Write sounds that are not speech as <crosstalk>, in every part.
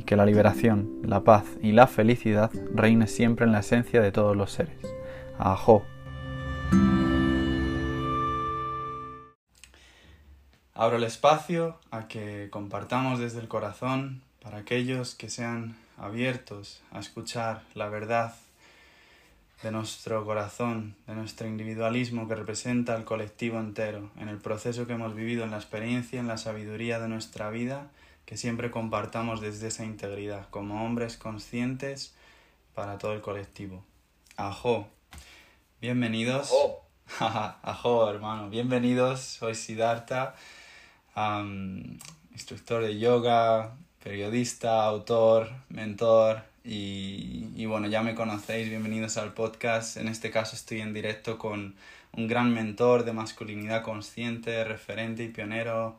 y que la liberación, la paz y la felicidad reine siempre en la esencia de todos los seres. Ajo. Abro el espacio a que compartamos desde el corazón para aquellos que sean abiertos a escuchar la verdad de nuestro corazón, de nuestro individualismo que representa al colectivo entero, en el proceso que hemos vivido, en la experiencia, en la sabiduría de nuestra vida que siempre compartamos desde esa integridad, como hombres conscientes para todo el colectivo. Ajo, bienvenidos. Ajo, <laughs> Ajo hermano, bienvenidos. Soy Siddhartha, instructor de yoga, periodista, autor, mentor. Y, y bueno, ya me conocéis, bienvenidos al podcast. En este caso estoy en directo con un gran mentor de masculinidad consciente, referente y pionero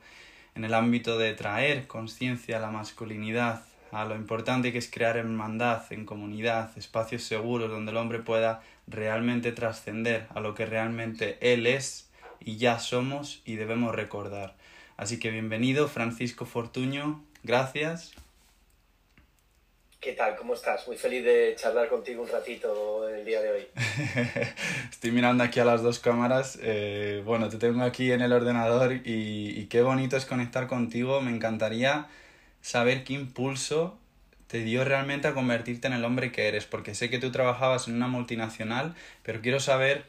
en el ámbito de traer conciencia a la masculinidad, a lo importante que es crear hermandad, en comunidad, espacios seguros donde el hombre pueda realmente trascender a lo que realmente él es y ya somos y debemos recordar. Así que bienvenido Francisco Fortuño, gracias. ¿Qué tal? ¿Cómo estás? Muy feliz de charlar contigo un ratito el día de hoy. <laughs> Estoy mirando aquí a las dos cámaras. Eh, bueno, te tengo aquí en el ordenador y, y, qué bonito es conectar contigo. Me encantaría saber qué impulso te dio realmente a convertirte en el hombre que eres, porque sé que tú trabajabas en una multinacional, pero quiero saber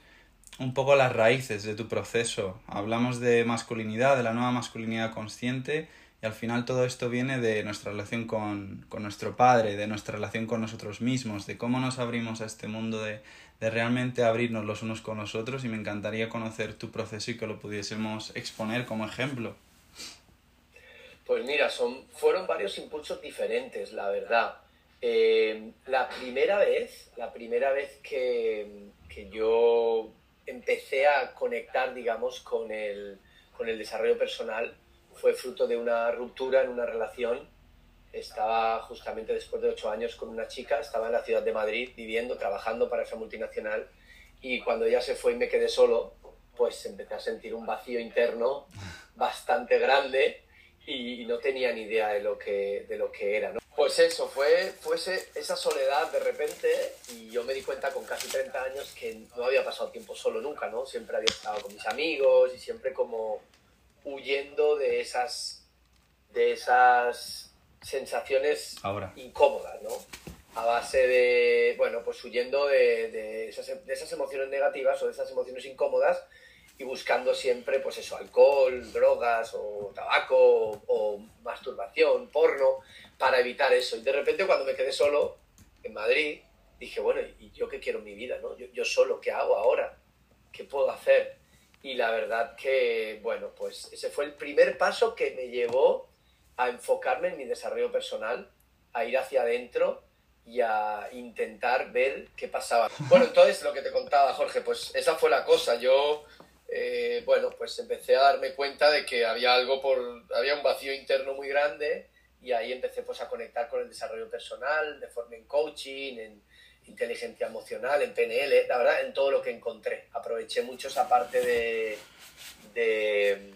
un poco las raíces de tu proceso. Hablamos de masculinidad, de la nueva masculinidad consciente y al final todo esto viene de nuestra relación con, nuestro Padre, de nuestra relación con nosotros mismos, de cómo nos abrimos a este mundo, de, realmente abrirnos los unos con los otros y me encantaría conocer tu proceso y que lo pudiésemos exponer como ejemplo. Pues mira, son, fueron varios impulsos diferentes, la verdad. Eh, la primera vez, la primera vez que, que, yo empecé a conectar, digamos, con el, con el desarrollo personal, fue fruto de una ruptura en una relación. Estaba justamente después de ocho años con una chica, estaba en la ciudad de Madrid viviendo, trabajando para esa multinacional y cuando ella se fue y me quedé solo, pues empecé a sentir un vacío interno <laughs> bastante grande y no tenía ni idea de lo que, de lo que era. ¿no? Pues eso, fue, fue esa soledad de repente y yo me di cuenta con casi 30 años que no había pasado tiempo solo nunca, ¿no? Siempre había estado con mis amigos y siempre como huyendo de esas, de esas sensaciones incómodas, ¿no? a base de, bueno, pues huyendo de, de, esas, de esas emociones negativas o de esas emociones incómodas y buscando siempre, pues eso, alcohol, drogas o tabaco o, masturbación, porno, para evitar eso. Y de repente cuando me quedé solo en Madrid, dije, bueno, ¿y yo qué quiero en mi vida? ¿no? Yo, yo solo, ¿qué hago ahora? ¿Qué puedo hacer? Y la verdad que, bueno, pues ese fue el primer paso que me llevó a enfocarme en mi desarrollo personal, a ir hacia adentro y a intentar ver qué pasaba. <laughs> Bueno, entonces lo que te contaba, Jorge, pues esa fue la cosa. Yo, eh, bueno, pues empecé a darme cuenta de que había algo por, había un vacío interno muy grande y ahí empecé pues a conectar con el desarrollo personal, de forma en coaching, en inteligencia emocional, en PNL, la verdad, en todo lo que encontré. Aproveché mucho esa parte de, de,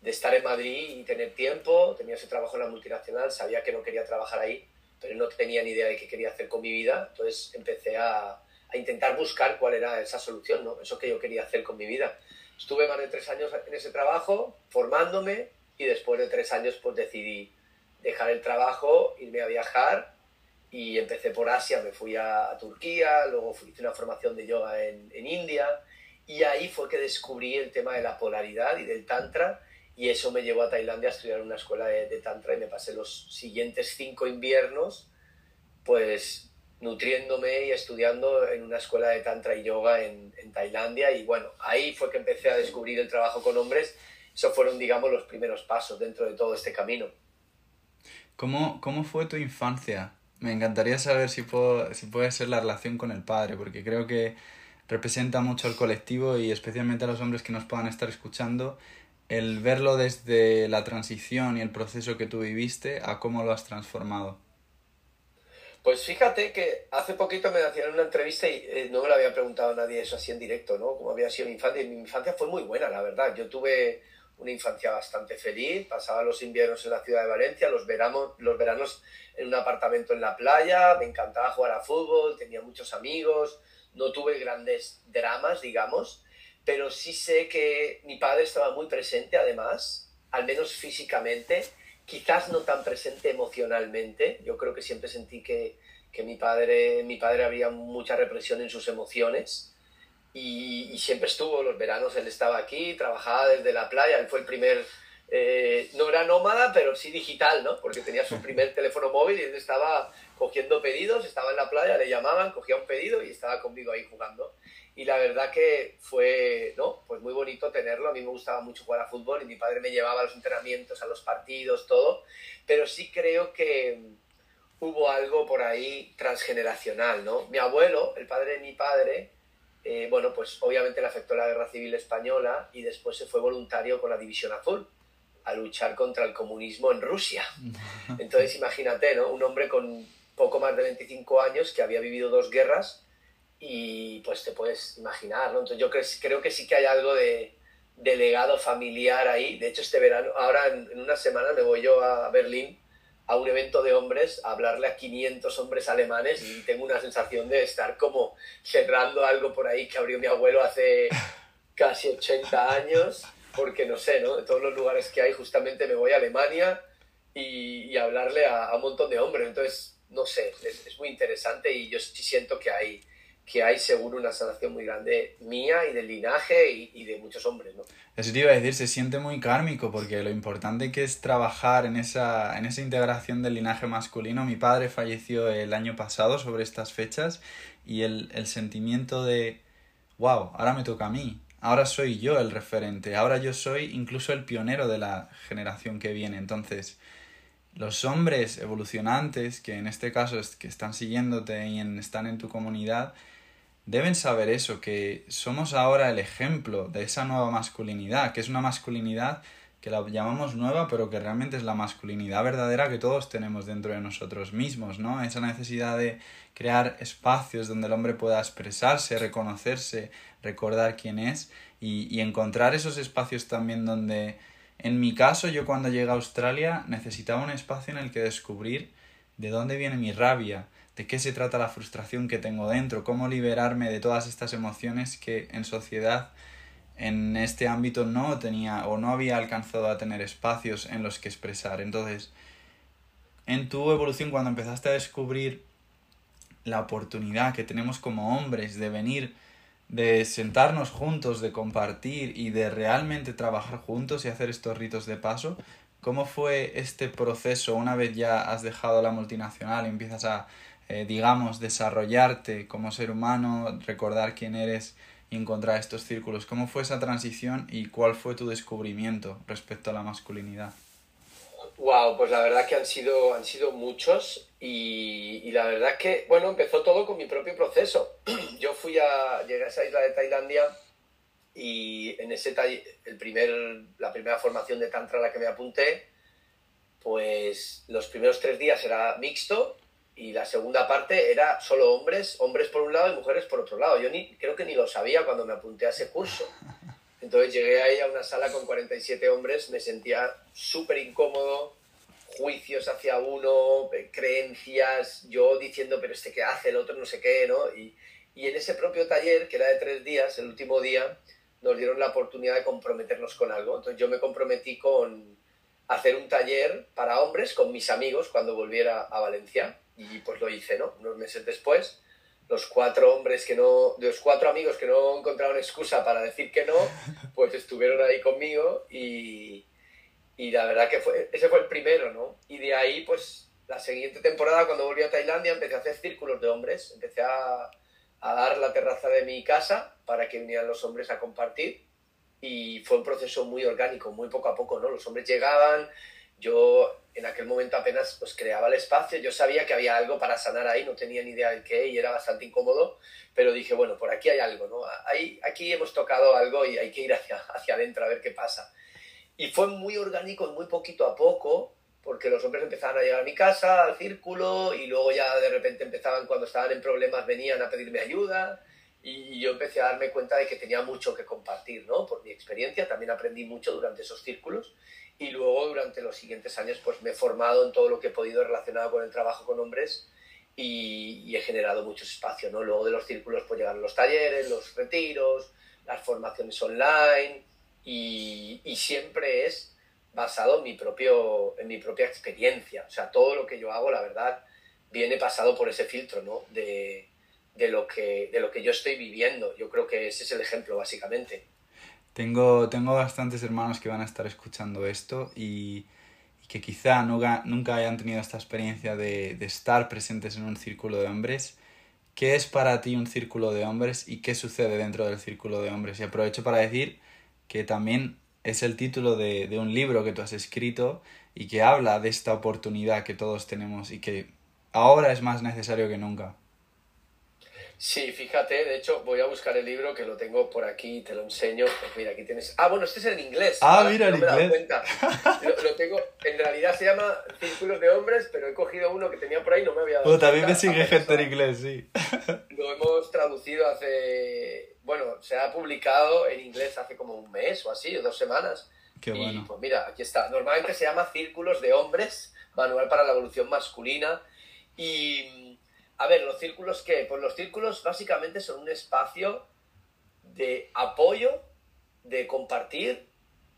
de estar en Madrid y tener tiempo, tenía ese trabajo en la multinacional, sabía que no quería trabajar ahí pero no tenía ni idea de qué quería hacer con mi vida, entonces empecé a, a intentar buscar cuál era esa solución, ¿no? eso que yo quería hacer con mi vida. Estuve más de tres años en ese trabajo, formándome, y después de tres años pues decidí dejar el trabajo, irme a viajar, y empecé por Asia, me fui a, Turquía, luego fui, hice una formación de yoga en, en India, y ahí fue que descubrí el tema de la polaridad y del tantra, y eso me llevó a Tailandia a estudiar en una escuela de, Tantra y me pasé los siguientes cinco inviernos pues nutriéndome y estudiando en una escuela de Tantra y Yoga en, en, Tailandia y bueno, ahí fue que empecé a descubrir el trabajo con hombres. Esos fueron, digamos, los primeros pasos dentro de todo este camino. ¿Cómo, cómo fue tu infancia? Me encantaría saber si, puedo, si puede ser la relación con el padre, porque creo que representa mucho al colectivo y especialmente a los hombres que nos puedan estar escuchando el verlo desde la transición y el proceso que tú viviste a cómo lo has transformado. Pues fíjate que hace poquito me hacían una entrevista y eh, no me lo había preguntado nadie eso así en directo, ¿no? Cómo había sido mi infancia. Y mi infancia fue muy buena, la verdad. Yo tuve una infancia bastante feliz, pasaba los inviernos en la ciudad de Valencia, los los veranos en un apartamento en la playa, me encantaba jugar a fútbol, tenía muchos amigos, no tuve grandes dramas, digamos, pero sí sé que mi padre estaba muy presente además, al menos físicamente, quizás no tan presente emocionalmente. Yo creo que siempre sentí que, que mi, padre, mi padre había mucha represión en sus emociones y, y, siempre estuvo, los veranos él estaba aquí, trabajaba desde la playa, él fue el primer, eh, no era nómada, pero sí digital, ¿no? Porque tenía su primer teléfono móvil y él estaba cogiendo pedidos, estaba en la playa, le llamaban, cogía un pedido y estaba conmigo ahí jugando y la verdad que fue ¿no? pues muy bonito tenerlo. A mí me gustaba mucho jugar a fútbol y mi padre me llevaba a los entrenamientos, a los partidos, todo, pero sí creo que hubo algo por ahí transgeneracional. ¿no? Mi abuelo, el padre de mi padre, eh, bueno, pues obviamente le afectó la guerra civil española y después se fue voluntario con la División Azul a luchar contra el comunismo en Rusia. <laughs> Entonces imagínate, ¿no? Un hombre con poco más de 25 años que había vivido dos guerras y pues te puedes imaginar, ¿no? Entonces yo creo, que sí que hay algo de, legado familiar ahí. De hecho, este verano, ahora en, una semana me voy yo a Berlín a un evento de hombres, a hablarle a 500 hombres alemanes y tengo una sensación de estar como cerrando algo por ahí que abrió mi abuelo hace casi 80 años, porque no sé, ¿no? De todos los lugares que hay, justamente me voy a Alemania y, hablarle a, un montón de hombres. Entonces, no sé, es, es muy interesante y yo sí siento que hay que hay seguro una sanación muy grande mía y del linaje y, de muchos hombres, ¿no? Eso te iba a decir, se siente muy kármico porque lo importante que es trabajar en esa, en esa integración del linaje masculino. Mi padre falleció el año pasado sobre estas fechas y el, el sentimiento de, wow, ahora me toca a mí, ahora soy yo el referente, ahora yo soy incluso el pionero de la generación que viene. Entonces, los hombres evolucionantes, que en este caso es, que están siguiéndote y están en tu comunidad, deben saber eso, que somos ahora el ejemplo de esa nueva masculinidad, que es una masculinidad que la llamamos nueva, pero que realmente es la masculinidad verdadera que todos tenemos dentro de nosotros mismos, ¿no? Esa necesidad de crear espacios donde el hombre pueda expresarse, reconocerse, recordar quién es y, y encontrar esos espacios también donde, en mi caso, yo cuando llegué a Australia necesitaba un espacio en el que descubrir de dónde viene mi rabia, de qué se trata la frustración que tengo dentro, cómo liberarme de todas estas emociones que en sociedad en este ámbito no tenía o no había alcanzado a tener espacios en los que expresar. Entonces, en tu evolución, cuando empezaste a descubrir la oportunidad que tenemos como hombres de venir, de sentarnos juntos, de compartir y de realmente trabajar juntos y hacer estos ritos de paso. ¿Cómo fue este proceso una vez ya has dejado la multinacional y empiezas a, eh, digamos, desarrollarte como ser humano, recordar quién eres y encontrar estos círculos? ¿Cómo fue esa transición y cuál fue tu descubrimiento respecto a la masculinidad? Wow, pues la verdad que han sido, han sido muchos y, la verdad que, bueno, empezó todo con mi propio proceso. <clears throat> Yo fui a, llegué a esa isla de Tailandia y en ese el primer, la primera formación de Tantra a la que me apunté, pues los primeros tres días era mixto y la segunda parte era solo hombres, hombres por un lado y mujeres por otro lado. Yo ni, creo que ni lo sabía cuando me apunté a ese curso. Entonces llegué ahí a una sala con 47 hombres, me sentía súper incómodo, juicios hacia uno, eh, creencias, yo diciendo, pero este qué hace, el otro no sé qué, ¿no? Y, y en ese propio taller, que era de tres días, el último día, nos dieron la oportunidad de comprometernos con algo. Entonces yo me comprometí con hacer un taller para hombres con mis amigos cuando volviera a Valencia. Y pues lo hice, ¿no? Unos meses después los cuatro hombres que no, de los cuatro amigos que no encontraron excusa para decir que no, <laughs> pues estuvieron ahí conmigo y, y la verdad que fue, ese fue el primero, ¿no? Y de ahí, pues la siguiente temporada, cuando volví a Tailandia, empecé a hacer círculos de hombres, empecé a, a dar la terraza de mi casa para que vinieran los hombres a compartir y fue un proceso muy orgánico, muy poco a poco, ¿no? Los hombres llegaban, yo en aquel momento apenas pues creaba el espacio, yo sabía que había algo para sanar ahí, no tenía ni idea de qué y era bastante incómodo, pero dije, bueno, por aquí hay algo, ¿no? Ahí, aquí hemos tocado algo y hay que ir hacia, hacia adentro a ver qué pasa. Y fue muy orgánico, muy poquito a poco, porque los hombres empezaban a llegar a mi casa, al círculo, y luego ya de repente empezaban, cuando estaban en problemas, venían a pedirme ayuda, y yo empecé a darme cuenta de que tenía mucho que compartir, ¿no? Por mi experiencia, también aprendí mucho durante esos círculos, y luego durante los siguientes años pues me he formado en todo lo que he podido relacionado con el trabajo con hombres y, he generado muchos espacios, ¿no? Luego de los círculos pues llegan los talleres, los retiros, las formaciones online y, y, siempre es basado en mi, propio, en mi propia experiencia. O sea, todo lo que yo hago, la verdad, viene pasado por ese filtro, ¿no? De, de, lo que, de lo que yo estoy viviendo. Yo creo que ese es el ejemplo, básicamente. Tengo, tengo bastantes hermanos que van a estar escuchando esto y, que quizá nunca, hayan tenido esta experiencia de, de, estar presentes en un círculo de hombres. ¿Qué es para ti un círculo de hombres y qué sucede dentro del círculo de hombres? Y aprovecho para decir que también es el título de, de un libro que tú has escrito y que habla de esta oportunidad que todos tenemos y que ahora es más necesario que nunca. Sí, fíjate, de hecho voy a buscar el libro que lo tengo por aquí, te lo enseño. Pues mira, aquí tienes. Ah, bueno, este es en inglés. Ah, mira, en inglés. Lo, tengo, en realidad se llama Círculos de Hombres, pero he cogido uno que tenía por ahí y no me había dado. Oh, también me sigue gente en inglés, sí. Lo hemos traducido hace. Bueno, se ha publicado en inglés hace como un mes o así, o dos semanas. Qué bueno. Y pues mira, aquí está. Normalmente se llama Círculos de Hombres, Manual para la Evolución Masculina. Y a ver, los círculos qué? Pues los círculos básicamente son un espacio de apoyo, de compartir,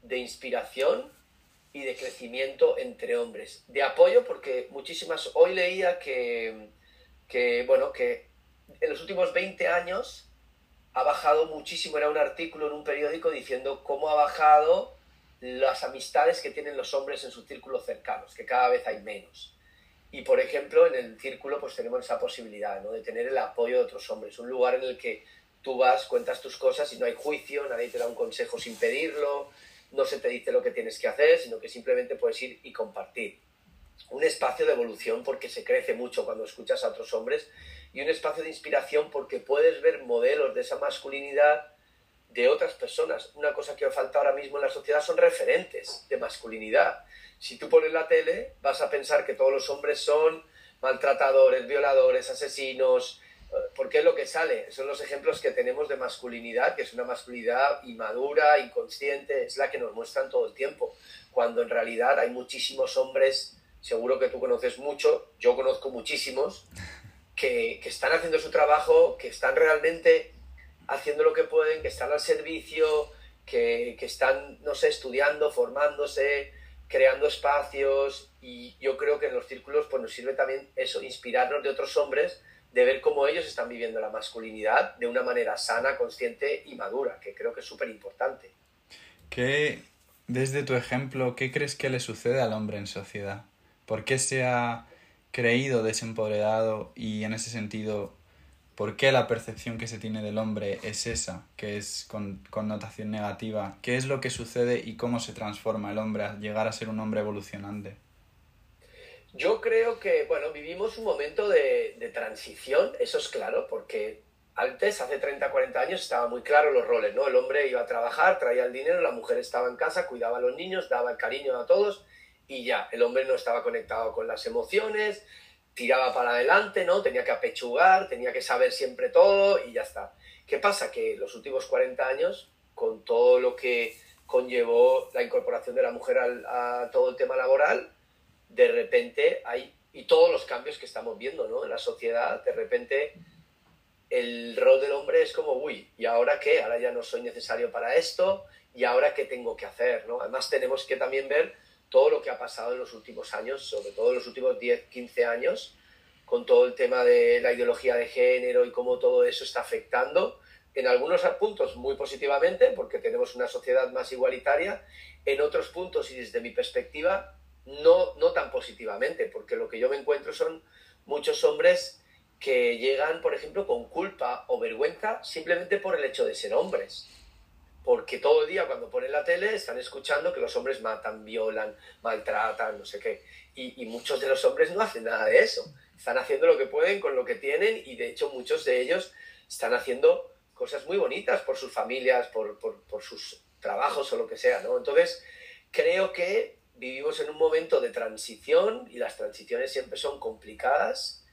de inspiración y de crecimiento entre hombres. De apoyo porque muchísimas, hoy leía que, que bueno, que en los últimos 20 años ha bajado muchísimo, era un artículo en un periódico diciendo cómo ha bajado las amistades que tienen los hombres en sus círculos cercanos, que cada vez hay menos. Y por ejemplo, en el círculo pues tenemos esa posibilidad ¿no? de tener el apoyo de otros hombres, un lugar en el que tú vas, cuentas tus cosas y no hay juicio, nadie te da un consejo sin pedirlo, no se te dice lo que tienes que hacer, sino que simplemente puedes ir y compartir. Un espacio de evolución porque se crece mucho cuando escuchas a otros hombres y un espacio de inspiración porque puedes ver modelos de esa masculinidad de otras personas. Una cosa que falta ahora mismo en la sociedad son referentes de masculinidad si tú pones la tele, vas a pensar que todos los hombres son maltratadores, violadores, asesinos, eh, porque es lo que sale. Son los ejemplos que tenemos de masculinidad, que es una masculinidad inmadura, inconsciente, es la que nos muestran todo el tiempo. Cuando en realidad hay muchísimos hombres, seguro que tú conoces mucho, yo conozco muchísimos, que, que están haciendo su trabajo, que están realmente haciendo lo que pueden, que están al servicio, que, que están, no sé, estudiando, formándose, creando espacios y yo creo que en los círculos pues nos sirve también eso, inspirarnos de otros hombres de ver cómo ellos están viviendo la masculinidad de una manera sana, consciente y madura, que creo que es súper importante. ¿Qué, desde tu ejemplo, qué crees que le sucede al hombre en sociedad? ¿Por qué se ha creído desempoderado y en ese sentido, por qué la percepción que se tiene del hombre es esa, que es con connotación negativa? ¿Qué es lo que sucede y cómo se transforma el hombre a llegar a ser un hombre evolucionante? Yo creo que, bueno, vivimos un momento de, de transición, eso es claro, porque antes, hace 30, 40 años, estaban muy claros los roles, ¿no? El hombre iba a trabajar, traía el dinero, la mujer estaba en casa, cuidaba a los niños, daba el cariño a todos y ya, el hombre no estaba conectado con las emociones, tiraba para adelante, ¿no? Tenía que apechugar, tenía que saber siempre todo y ya está. ¿Qué pasa? Que los últimos 40 años, con todo lo que conllevó la incorporación de la mujer a todo el tema laboral, de repente hay, y todos los cambios que estamos viendo, ¿no? En la sociedad, de repente el rol del hombre es como, uy, ¿y ahora qué? Ahora ya no soy necesario para esto, ¿y ahora qué tengo que hacer? ¿no? Además tenemos que también ver todo lo que ha pasado en los últimos años, sobre todo en los últimos 10, 15 años, con todo el tema de la ideología de género y cómo todo eso está afectando, en algunos puntos muy positivamente, porque tenemos una sociedad más igualitaria, en otros puntos y desde mi perspectiva, no, no tan positivamente, porque lo que yo me encuentro son muchos hombres que llegan, por ejemplo, con culpa o vergüenza simplemente por el hecho de ser hombres. Porque todo el día cuando ponen la tele están escuchando que los hombres matan, violan, maltratan, no sé qué. Y, muchos de los hombres no hacen nada de eso. Están haciendo lo que pueden con lo que tienen y de hecho muchos de ellos están haciendo cosas muy bonitas por sus familias, por, por, por sus trabajos o lo que sea, ¿no? Entonces, creo que vivimos en un momento de transición y las transiciones siempre son complicadas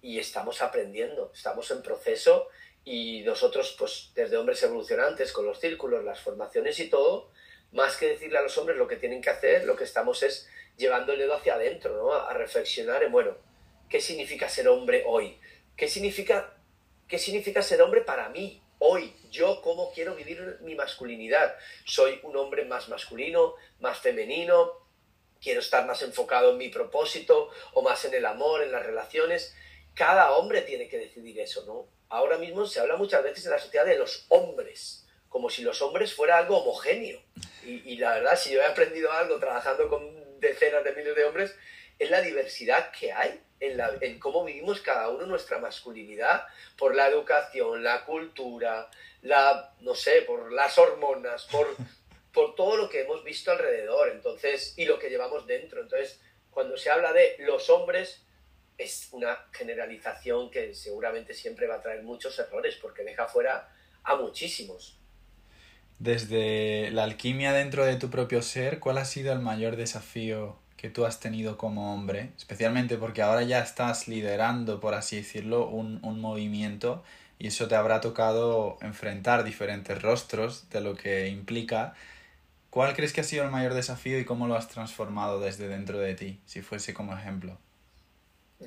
y estamos aprendiendo, estamos en proceso y nosotros, pues desde hombres evolucionantes, con los círculos, las formaciones y todo, más que decirle a los hombres lo que tienen que hacer, lo que estamos es llevando el dedo hacia adentro, ¿no? A, reflexionar en, bueno, ¿qué significa ser hombre hoy? ¿Qué significa, ¿Qué significa ser hombre para mí? Hoy, yo cómo quiero vivir mi masculinidad. Soy un hombre más masculino, más femenino, quiero estar más enfocado en mi propósito o más en el amor, en las relaciones cada hombre tiene que decidir eso, ¿no? Ahora mismo se habla muchas veces en la sociedad de los hombres, como si los hombres fuera algo homogéneo. Y, la verdad, si yo he aprendido algo trabajando con decenas de miles de hombres, es la diversidad que hay en, en cómo vivimos cada uno nuestra masculinidad, por la educación, la cultura, la, no sé, por las hormonas, por, por todo lo que hemos visto alrededor, entonces, y lo que llevamos dentro. Entonces, cuando se habla de los hombres, es una generalización que seguramente siempre va a traer muchos errores porque deja fuera a muchísimos. Desde la alquimia dentro de tu propio ser, ¿cuál ha sido el mayor desafío que tú has tenido como hombre? Especialmente porque ahora ya estás liderando, por así decirlo, un, un movimiento y eso te habrá tocado enfrentar diferentes rostros de lo que implica. ¿Cuál crees que ha sido el mayor desafío y cómo lo has transformado desde dentro de ti, si fuese como ejemplo?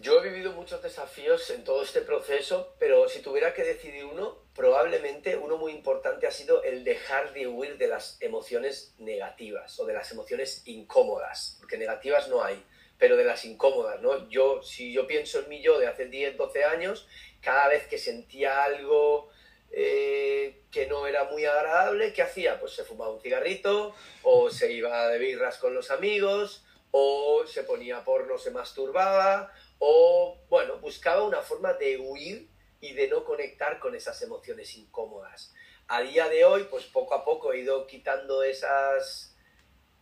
Yo he vivido muchos desafíos en todo este proceso, pero si tuviera que decidir uno, probablemente uno muy importante ha sido el dejar de huir de las emociones negativas o de las emociones incómodas, porque negativas no hay, pero de las incómodas, ¿no? Yo, si yo pienso en mí yo de hace 10, 12 años, cada vez que sentía algo eh, que no era muy agradable, ¿qué hacía? Pues se fumaba un cigarrito o se iba de birras con los amigos o se ponía porno, se masturbaba o, bueno, buscaba una forma de huir y de no conectar con esas emociones incómodas. A día de hoy, pues poco a poco he ido quitando esas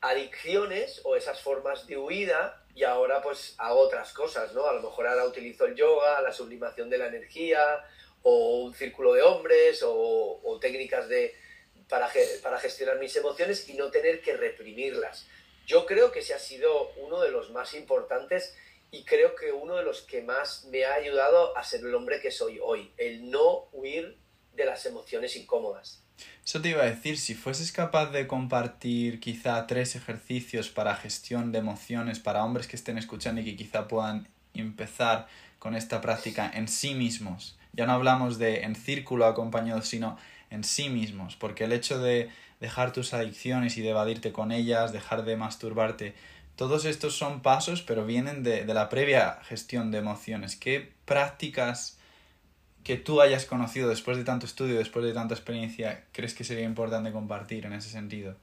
adicciones o esas formas de huida y ahora pues hago otras cosas, ¿no? A lo mejor ahora utilizo el yoga, la sublimación de la energía o un círculo de hombres o, técnicas de, para, para gestionar mis emociones y no tener que reprimirlas. Yo creo que ese ha sido uno de los más importantes y creo que uno de los que más me ha ayudado a ser el hombre que soy hoy, el no huir de las emociones incómodas. Eso te iba a decir, si fueses capaz de compartir quizá tres ejercicios para gestión de emociones para hombres que estén escuchando y que quizá puedan empezar con esta práctica en sí mismos. Ya no hablamos de en círculo acompañado, sino en sí mismos, porque el hecho de dejar tus adicciones y de evadirte con ellas, dejar de masturbarte, todos estos son pasos, pero vienen de, la previa gestión de emociones. ¿Qué prácticas que tú hayas conocido después de tanto estudio, después de tanta experiencia, crees que sería importante compartir en ese sentido?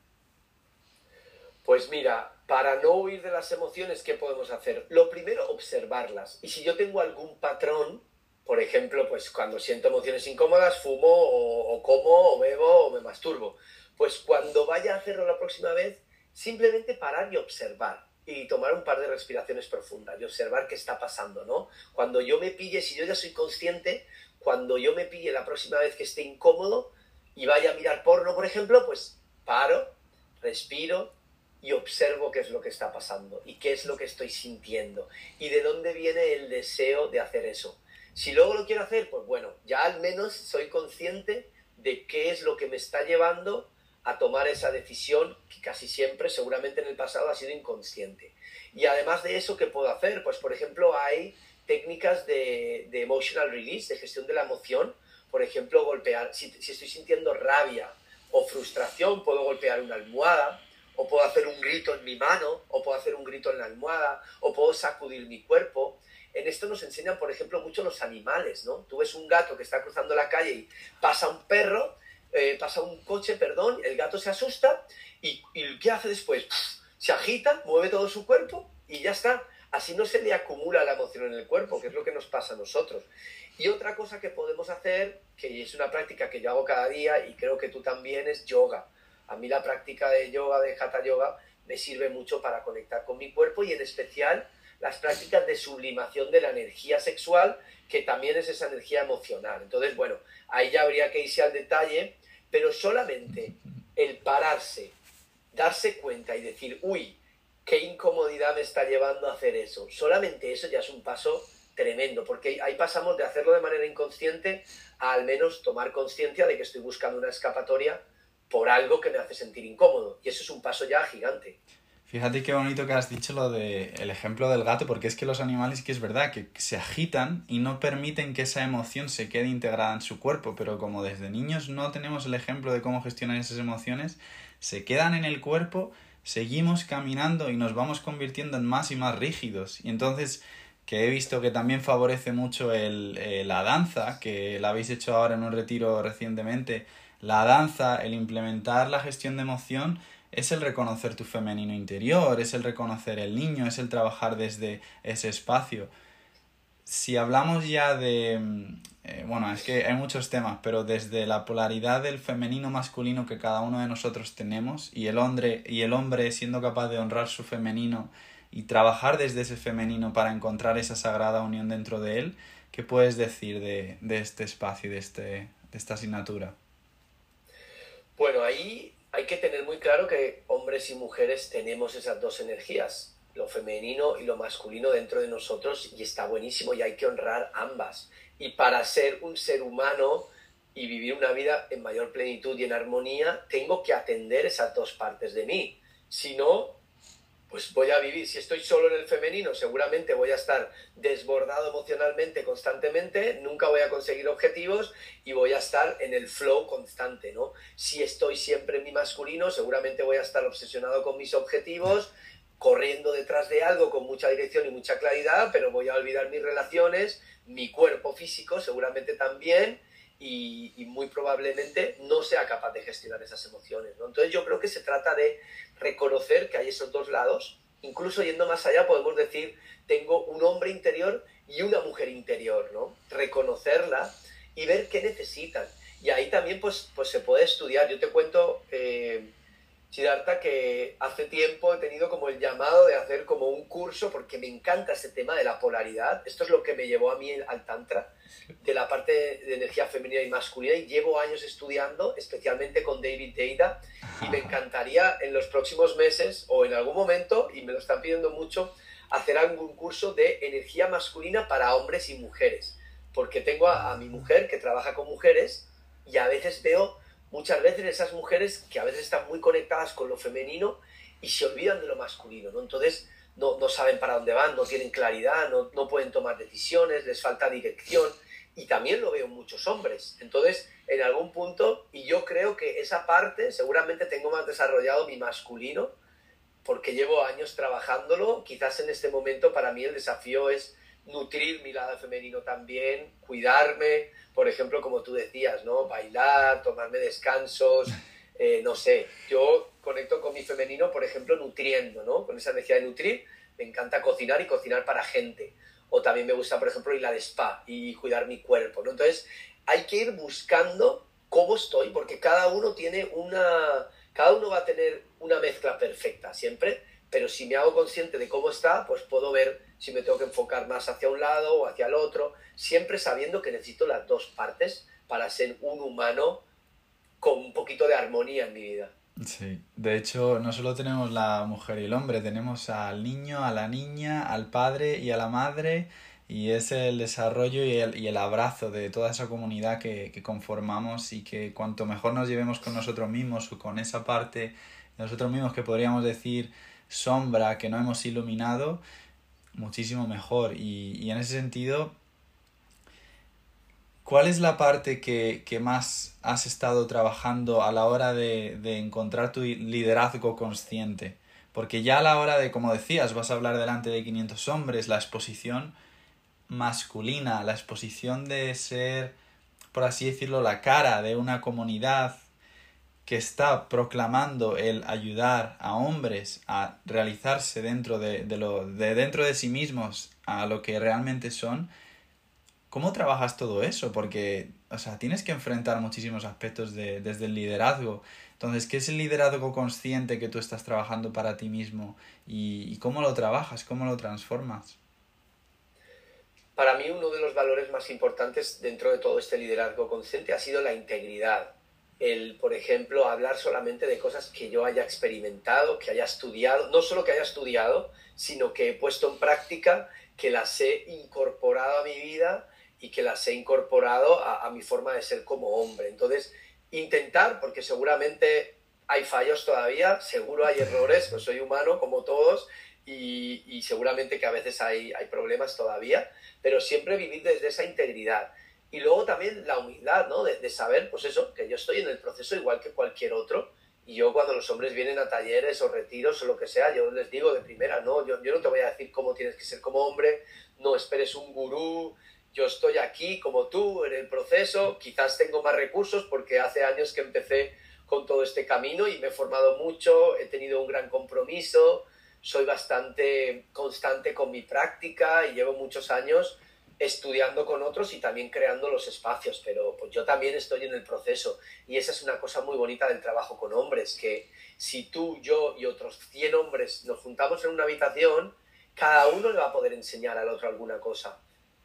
Pues mira, para no huir de las emociones, ¿qué podemos hacer? Lo primero, observarlas. Y si yo tengo algún patrón, por ejemplo, pues cuando siento emociones incómodas, fumo o, o como o bebo o me masturbo, pues cuando vaya a hacerlo la próxima vez, simplemente parar y observar y tomar un par de respiraciones profundas y observar qué está pasando, ¿no? Cuando yo me pille, si yo ya soy consciente, cuando yo me pille la próxima vez que esté incómodo y vaya a mirar porno, por ejemplo, pues paro, respiro y observo qué es lo que está pasando y qué es lo que estoy sintiendo y de dónde viene el deseo de hacer eso. Si luego lo quiero hacer, pues bueno, ya al menos soy consciente de qué es lo que me está llevando a tomar esa decisión que casi siempre, seguramente en el pasado, ha sido inconsciente. Y además de eso, ¿qué puedo hacer? Pues, por ejemplo, hay técnicas de, emotional release, de gestión de la emoción. Por ejemplo, golpear, si, estoy sintiendo rabia o frustración, puedo golpear una almohada, o puedo hacer un grito en mi mano, o puedo hacer un grito en la almohada, o puedo sacudir mi cuerpo. En esto nos enseñan, por ejemplo, mucho los animales, ¿no? Tú ves un gato que está cruzando la calle y pasa un perro, eh, pasa un coche, perdón, el gato se asusta y, y ¿qué hace después? Se agita, mueve todo su cuerpo y ya está. Así no se le acumula la emoción en el cuerpo, que es lo que nos pasa a nosotros. Y otra cosa que podemos hacer, que es una práctica que yo hago cada día y creo que tú también, es yoga. A mí la práctica de yoga, de hatha yoga, me sirve mucho para conectar con mi cuerpo y en especial las prácticas de sublimación de la energía sexual, que también es esa energía emocional. Entonces, bueno, ahí ya habría que irse al detalle, pero solamente el pararse, darse cuenta y decir, uy, qué incomodidad me está llevando a hacer eso. Solamente eso ya es un paso tremendo, porque ahí pasamos de hacerlo de manera inconsciente a al menos tomar conciencia de que estoy buscando una escapatoria por algo que me hace sentir incómodo. Y eso es un paso ya gigante. Fíjate qué bonito que has dicho lo de el ejemplo del gato, porque es que los animales que es verdad que se agitan y no permiten que esa emoción se quede integrada en su cuerpo, pero como desde niños no tenemos el ejemplo de cómo gestionar esas emociones, se quedan en el cuerpo seguimos caminando y nos vamos convirtiendo en más y más rígidos. Y entonces, que he visto que también favorece mucho el, eh, la danza, que la habéis hecho ahora en un retiro recientemente, la danza, el implementar la gestión de emoción, es el reconocer tu femenino interior, es el reconocer el niño, es el trabajar desde ese espacio. Si hablamos ya de, eh, bueno, es que hay muchos temas, pero desde la polaridad del femenino masculino que cada uno de nosotros tenemos y el hombre, y el hombre siendo capaz de honrar su femenino y trabajar desde ese femenino para encontrar esa sagrada unión dentro de él, ¿qué puedes decir de, de este espacio y de, este, de esta asignatura? Bueno, ahí hay que tener muy claro que hombres y mujeres tenemos esas dos energías, lo femenino y lo masculino dentro de nosotros y está buenísimo y hay que honrar ambas y para ser un ser humano y vivir una vida en mayor plenitud y en armonía, tengo que atender esas dos partes de mí. Si no, pues voy a vivir, si estoy solo en el femenino, seguramente voy a estar desbordado emocionalmente constantemente, nunca voy a conseguir objetivos y voy a estar en el flow constante, ¿no? Si estoy siempre en mi masculino, seguramente voy a estar obsesionado con mis objetivos, corriendo detrás de algo con mucha dirección y mucha claridad, pero voy a olvidar mis relaciones mi cuerpo físico seguramente también y, muy probablemente no sea capaz de gestionar esas emociones. ¿no? Entonces yo creo que se trata de reconocer que hay esos dos lados. Incluso yendo más allá podemos decir, tengo un hombre interior y una mujer interior, ¿no? Reconocerla y ver qué necesitan. Y ahí también pues, pues se puede estudiar. Yo te cuento... Eh, Siddhartha, que hace tiempo he tenido como el llamado de hacer como un curso, porque me encanta ese tema de la polaridad. Esto es lo que me llevó a mí al Tantra, de la parte de energía femenina y masculina, y llevo años estudiando, especialmente con David Deida, y me encantaría en los próximos meses o en algún momento, y me lo están pidiendo mucho, hacer algún curso de energía masculina para hombres y mujeres, porque tengo a, a mi mujer que trabaja con mujeres y a veces veo muchas veces esas mujeres que a veces están muy conectadas con lo femenino y se olvidan de lo masculino, ¿no? Entonces no, no saben para dónde van, no tienen claridad, no, no, pueden tomar decisiones, les falta dirección y también lo veo en muchos hombres. Entonces, en algún punto, y yo creo que esa parte seguramente tengo más desarrollado mi masculino, porque llevo años trabajándolo, quizás en este momento para mí el desafío es nutrir mi lado femenino también, cuidarme, por ejemplo, como tú decías, ¿no? Bailar, tomarme descansos, eh, no sé, yo conecto con mi femenino, por ejemplo, nutriendo, ¿no? Con esa necesidad de nutrir, me encanta cocinar y cocinar para gente. O también me gusta, por ejemplo, ir a spa y cuidar mi cuerpo, ¿no? Entonces, hay que ir buscando cómo estoy, porque cada uno tiene una... Cada uno va a tener una mezcla perfecta siempre, pero si me hago consciente de cómo está, pues puedo ver si me tengo que enfocar más hacia un lado o hacia el otro, siempre sabiendo que necesito las dos partes para ser un humano con un poquito de armonía en mi vida. Sí, de hecho no solo tenemos la mujer y el hombre, tenemos al niño, a la niña, al padre y a la madre y es el desarrollo y el, y el abrazo de toda esa comunidad que, que, conformamos y que cuanto mejor nos llevemos con nosotros mismos o con esa parte nosotros mismos que podríamos decir sombra que no hemos iluminado, muchísimo mejor y, y en ese sentido ¿Cuál es la parte que, que, más has estado trabajando a la hora de, de, encontrar tu liderazgo consciente? Porque ya a la hora de, como decías, vas a hablar delante de 500 hombres, la exposición masculina, la exposición de ser, por así decirlo, la cara de una comunidad que está proclamando el ayudar a hombres a realizarse dentro de, de lo, de dentro de sí mismos a lo que realmente son, ¿Cómo trabajas todo eso? Porque, o sea, tienes que enfrentar muchísimos aspectos de, desde el liderazgo. Entonces, ¿qué es el liderazgo consciente que tú estás trabajando para ti mismo? ¿Y, y cómo lo trabajas? ¿Cómo lo transformas? Para mí uno de los valores más importantes dentro de todo este liderazgo consciente ha sido la integridad. El, por ejemplo, hablar solamente de cosas que yo haya experimentado, que haya estudiado, no solo que haya estudiado, sino que he puesto en práctica, que las he incorporado a mi vida y que las he incorporado a, a, mi forma de ser como hombre. Entonces, intentar, porque seguramente hay fallos todavía, seguro hay errores, pues soy humano como todos y, y seguramente que a veces hay, hay, problemas todavía, pero siempre vivir desde esa integridad. Y luego también la humildad, ¿no? De, de saber, pues eso, que yo estoy en el proceso igual que cualquier otro. Y yo cuando los hombres vienen a talleres o retiros o lo que sea, yo les digo de primera, no, yo, yo no te voy a decir cómo tienes que ser como hombre, no esperes un gurú, yo estoy aquí como tú en el proceso, quizás tengo más recursos porque hace años que empecé con todo este camino y me he formado mucho, he tenido un gran compromiso, soy bastante constante con mi práctica y llevo muchos años estudiando con otros y también creando los espacios, pero pues yo también estoy en el proceso. Y esa es una cosa muy bonita del trabajo con hombres, que si tú, yo y otros 100 hombres nos juntamos en una habitación, cada uno le va a poder enseñar al otro alguna cosa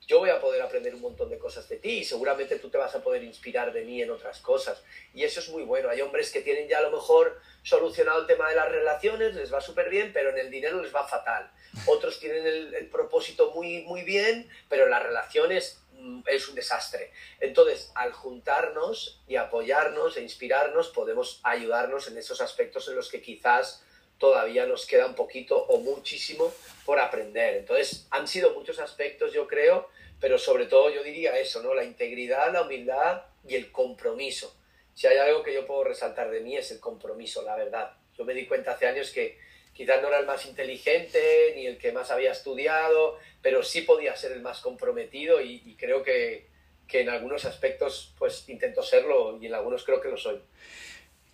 yo voy a poder aprender un montón de cosas de ti y seguramente tú te vas a poder inspirar de mí en otras cosas. Y eso es muy bueno. Hay hombres que tienen ya a lo mejor solucionado el tema de las relaciones, les va súper bien, pero en el dinero les va fatal. Otros tienen el, el, propósito muy, muy bien, pero en las relaciones mm, es un desastre. Entonces, al juntarnos y apoyarnos e inspirarnos, podemos ayudarnos en esos aspectos en los que quizás todavía nos queda un poquito o muchísimo por aprender. Entonces, han sido muchos aspectos, yo creo, pero sobre todo yo diría eso, ¿no? La integridad, la humildad y el compromiso. Si hay algo que yo puedo resaltar de mí es el compromiso, la verdad. Yo me di cuenta hace años que quizás no era el más inteligente ni el que más había estudiado, pero sí podía ser el más comprometido y, creo que, que en algunos aspectos pues intento serlo y en algunos creo que lo soy.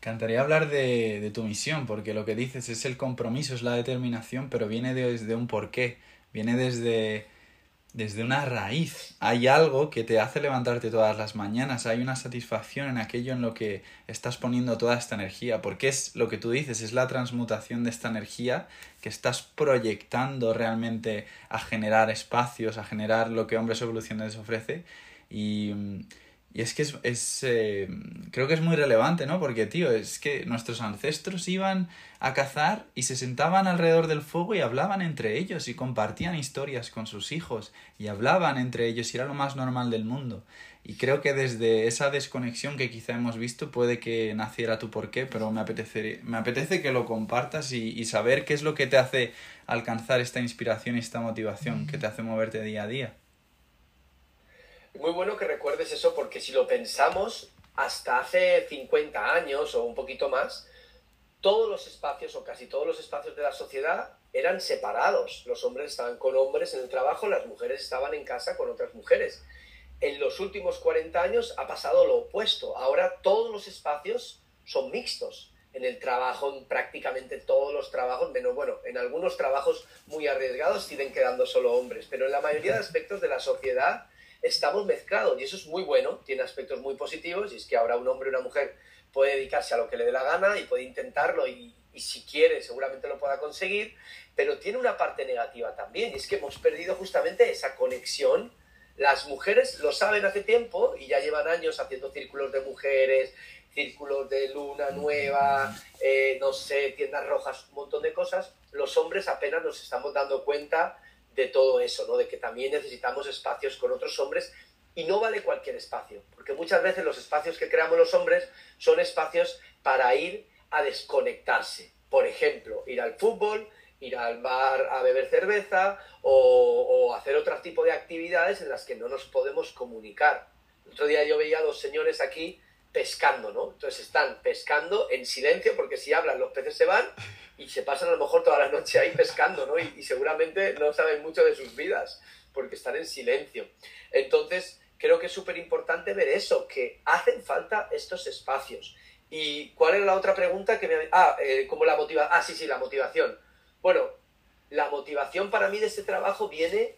Encantaría hablar de, tu misión, porque lo que dices es el compromiso, es la determinación, pero viene desde un porqué, viene desde, desde una raíz. Hay algo que te hace levantarte todas las mañanas, hay una satisfacción en aquello en lo que estás poniendo toda esta energía, porque es lo que tú dices, es la transmutación de esta energía que estás proyectando realmente a generar espacios, a generar lo que Hombres Evoluciones ofrece. Y y es que es, es eh, creo que es muy relevante, ¿no? Porque, tío, es que nuestros ancestros iban a cazar y se sentaban alrededor del fuego y hablaban entre ellos y compartían historias con sus hijos y hablaban entre ellos y era lo más normal del mundo. Y creo que desde esa desconexión que quizá hemos visto puede que naciera tu porqué, pero me apetece, me apetece que lo compartas y, y saber qué es lo que te hace alcanzar esta inspiración y esta motivación, que te hace moverte día a día muy bueno que recuerdes eso porque si lo pensamos, hasta hace 50 años o un poquito más, todos los espacios o casi todos los espacios de la sociedad eran separados. Los hombres estaban con hombres en el trabajo, las mujeres estaban en casa con otras mujeres. En los últimos 40 años ha pasado lo opuesto. Ahora todos los espacios son mixtos. En el trabajo, en prácticamente todos los trabajos, menos bueno, en algunos trabajos muy arriesgados siguen quedando solo hombres, pero en la mayoría de aspectos de la sociedad estamos mezclados y eso es muy bueno, tiene aspectos muy positivos y es que ahora un hombre y una mujer puede dedicarse a lo que le dé la gana y puede intentarlo y, si quiere seguramente lo pueda conseguir, pero tiene una parte negativa también y es que hemos perdido justamente esa conexión. Las mujeres lo saben hace tiempo y ya llevan años haciendo círculos de mujeres, círculos de luna nueva, eh, no sé, tiendas rojas, un montón de cosas. Los hombres apenas nos estamos dando cuenta de todo eso, ¿no? De que también necesitamos espacios con otros hombres y no vale cualquier espacio, porque muchas veces los espacios que creamos los hombres son espacios para ir a desconectarse. Por ejemplo, ir al fútbol, ir al bar a beber cerveza o, hacer otro tipo de actividades en las que no nos podemos comunicar. El otro día yo veía a dos señores aquí pescando, ¿no? Entonces están pescando en silencio porque si hablan los peces se van y se pasan a lo mejor toda la noche ahí pescando, ¿no? y seguramente no saben mucho de sus vidas porque están en silencio. Entonces, creo que es súper importante ver eso, que hacen falta estos espacios. ¿Y cuál era la otra pregunta que me... Ah, eh, como la motivación. Ah, sí, sí, la motivación. Bueno, la motivación para mí de este trabajo viene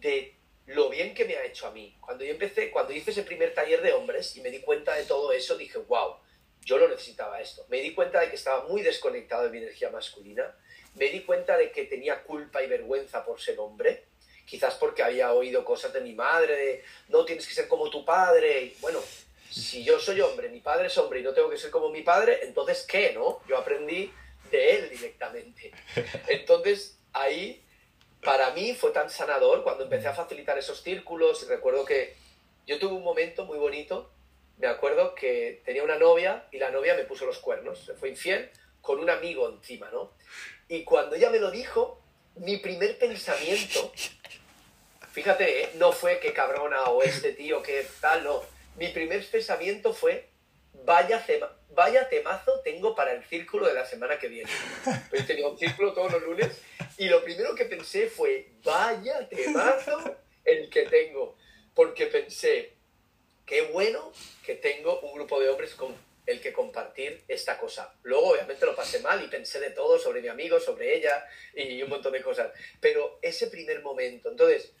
de lo bien que me ha hecho a mí. Cuando yo empecé, cuando hice ese primer taller de hombres y me di cuenta de todo eso, dije, wow, yo lo necesitaba esto. Me di cuenta de que estaba muy desconectado de mi energía masculina. Me di cuenta de que tenía culpa y vergüenza por ser hombre quizás porque había oído cosas de mi madre, de no tienes que ser como tu padre. Y, bueno, si yo soy hombre, mi padre es hombre y no tengo que ser como mi padre, entonces ¿qué? ¿No? Yo aprendí de él directamente. <laughs> Entonces ahí, para mí fue tan sanador cuando empecé a facilitar esos círculos. Recuerdo que yo tuve un momento muy bonito. Me acuerdo que tenía una novia y la novia me puso los cuernos. Se fue infiel con un amigo encima, ¿no? Y cuando ella me lo dijo, mi primer pensamiento Fíjate, ¿eh? no fue que cabrona o este tío que tal, no. Mi primer pensamiento fue, vaya, vaya temazo tengo para el círculo de la semana que viene. Pues tenía un círculo todos los lunes y lo primero que pensé fue, vaya temazo el que tengo. Porque pensé, qué bueno que tengo un grupo de hombres con el que compartir esta cosa. Luego, obviamente, lo pasé mal y pensé de todo sobre mi amigo, sobre ella y un montón de cosas. Pero ese primer momento, entonces,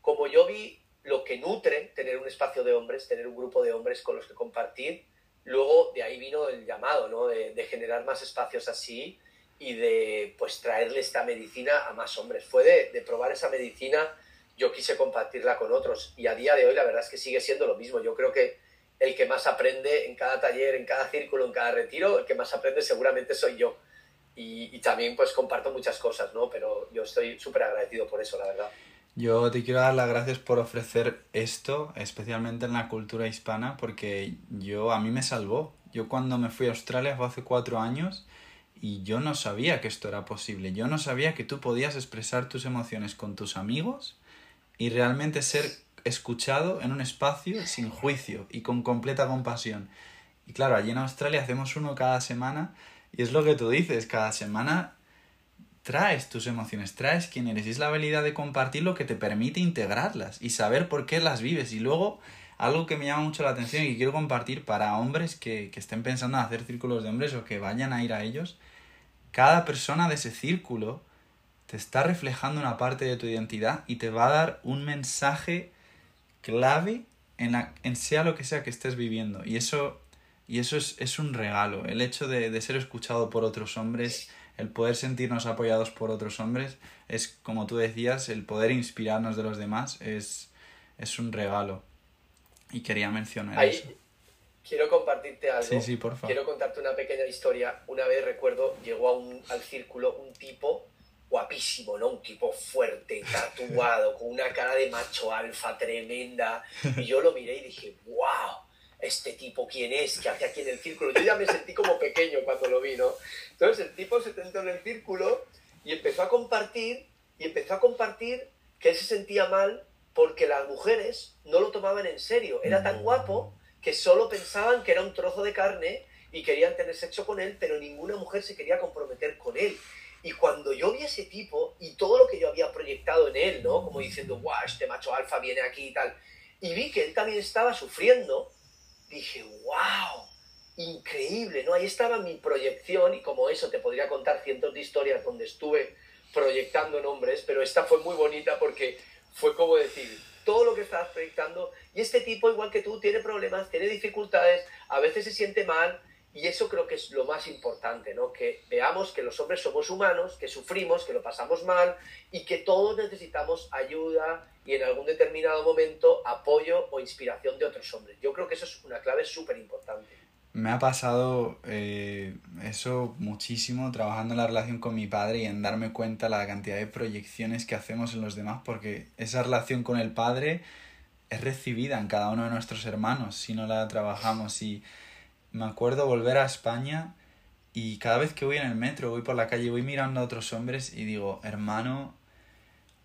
como yo vi lo que nutre tener un espacio de hombres, tener un grupo de hombres con los que compartir, luego de ahí vino el llamado, ¿no? De, generar más espacios así y de pues traerle esta medicina a más hombres. Fue de, probar esa medicina, yo quise compartirla con otros y a día de hoy la verdad es que sigue siendo lo mismo. Yo creo que el que más aprende en cada taller, en cada círculo, en cada retiro, el que más aprende seguramente soy yo. Y, y también pues comparto muchas cosas, ¿no? Pero yo estoy súper agradecido por eso, la verdad. Yo te quiero dar las gracias por ofrecer esto, especialmente en la cultura hispana, porque yo a mí me salvó. Yo cuando me fui a Australia fue hace cuatro años y yo no sabía que esto era posible. Yo no sabía que tú podías expresar tus emociones con tus amigos y realmente ser escuchado en un espacio sin juicio y con completa compasión. Y claro, allí en Australia hacemos uno cada semana y es lo que tú dices, cada semana traes tus emociones, traes quién eres. Y es la habilidad de compartir lo que te permite integrarlas y saber por qué las vives. Y luego, algo que me llama mucho la atención y que quiero compartir para hombres que, que estén pensando en hacer círculos de hombres o que vayan a ir a ellos, cada persona de ese círculo te está reflejando una parte de tu identidad y te va a dar un mensaje clave en, la, en sea lo que sea que estés viviendo. Y eso, y eso es, es un regalo. El hecho de, de ser escuchado por otros hombres el poder sentirnos apoyados por otros hombres es, como tú decías, el poder inspirarnos de los demás es, es un regalo. Y quería mencionar Ahí, eso. Quiero compartirte algo. Sí, sí, por favor. Quiero contarte una pequeña historia. Una vez recuerdo, llegó a un, al círculo un tipo guapísimo, ¿no? Un tipo fuerte, <laughs> tatuado, con una cara de macho alfa tremenda. Y yo lo miré y dije, wow este tipo quién es, qué hace aquí en el círculo. Yo ya me sentí como pequeño cuando lo vi, ¿no? Entonces el tipo se sentó en el círculo y empezó a compartir, y empezó a compartir que él se sentía mal porque las mujeres no lo tomaban en serio. Era tan guapo que solo pensaban que era un trozo de carne y querían tener sexo con él, pero ninguna mujer se quería comprometer con él. Y cuando yo vi a ese tipo y todo lo que yo había proyectado en él, ¿no? Como diciendo, guau, este macho alfa viene aquí y tal, y vi que él también estaba sufriendo, dije, wow, increíble, ¿no? Ahí estaba mi proyección y como eso te podría contar cientos de historias donde estuve proyectando nombres, pero esta fue muy bonita porque fue como decir, todo lo que estabas proyectando y este tipo, igual que tú, tiene problemas, tiene dificultades, a veces se siente mal, y eso creo que es lo más importante, ¿no? Que veamos que los hombres somos humanos, que sufrimos, que lo pasamos mal y que todos necesitamos ayuda y en algún determinado momento apoyo o inspiración de otros hombres. Yo creo que eso es una clave súper importante. Me ha pasado eh, eso muchísimo trabajando en la relación con mi padre y en darme cuenta la cantidad de proyecciones que hacemos en los demás porque esa relación con el padre es recibida en cada uno de nuestros hermanos si no la trabajamos y me acuerdo volver a España y cada vez que voy en el metro, voy por la calle, voy mirando a otros hombres y digo, hermano,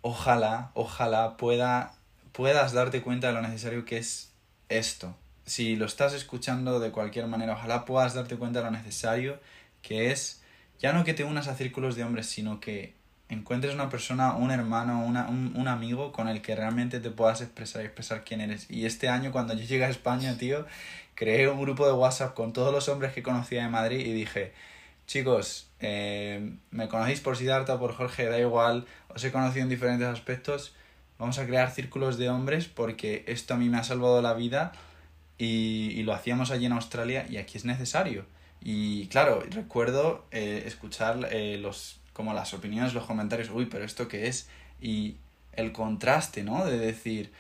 ojalá, ojalá pueda, puedas darte cuenta de lo necesario que es esto. Si lo estás escuchando de cualquier manera, ojalá puedas darte cuenta de lo necesario que es, ya no que te unas a círculos de hombres, sino que encuentres una persona, un hermano, una, un, un, amigo con el que realmente te puedas expresar y expresar quién eres. Y este año cuando yo llegué a España, tío, creé un grupo de WhatsApp con todos los hombres que conocía de Madrid y dije, chicos, eh, me conocéis por Siddhartha, por Jorge, da igual, os he conocido en diferentes aspectos, vamos a crear círculos de hombres porque esto a mí me ha salvado la vida y, y lo hacíamos allí en Australia y aquí es necesario. Y claro, recuerdo eh, escuchar eh, los, como las opiniones, los comentarios, uy, pero esto qué es, y el contraste, ¿no? De decir,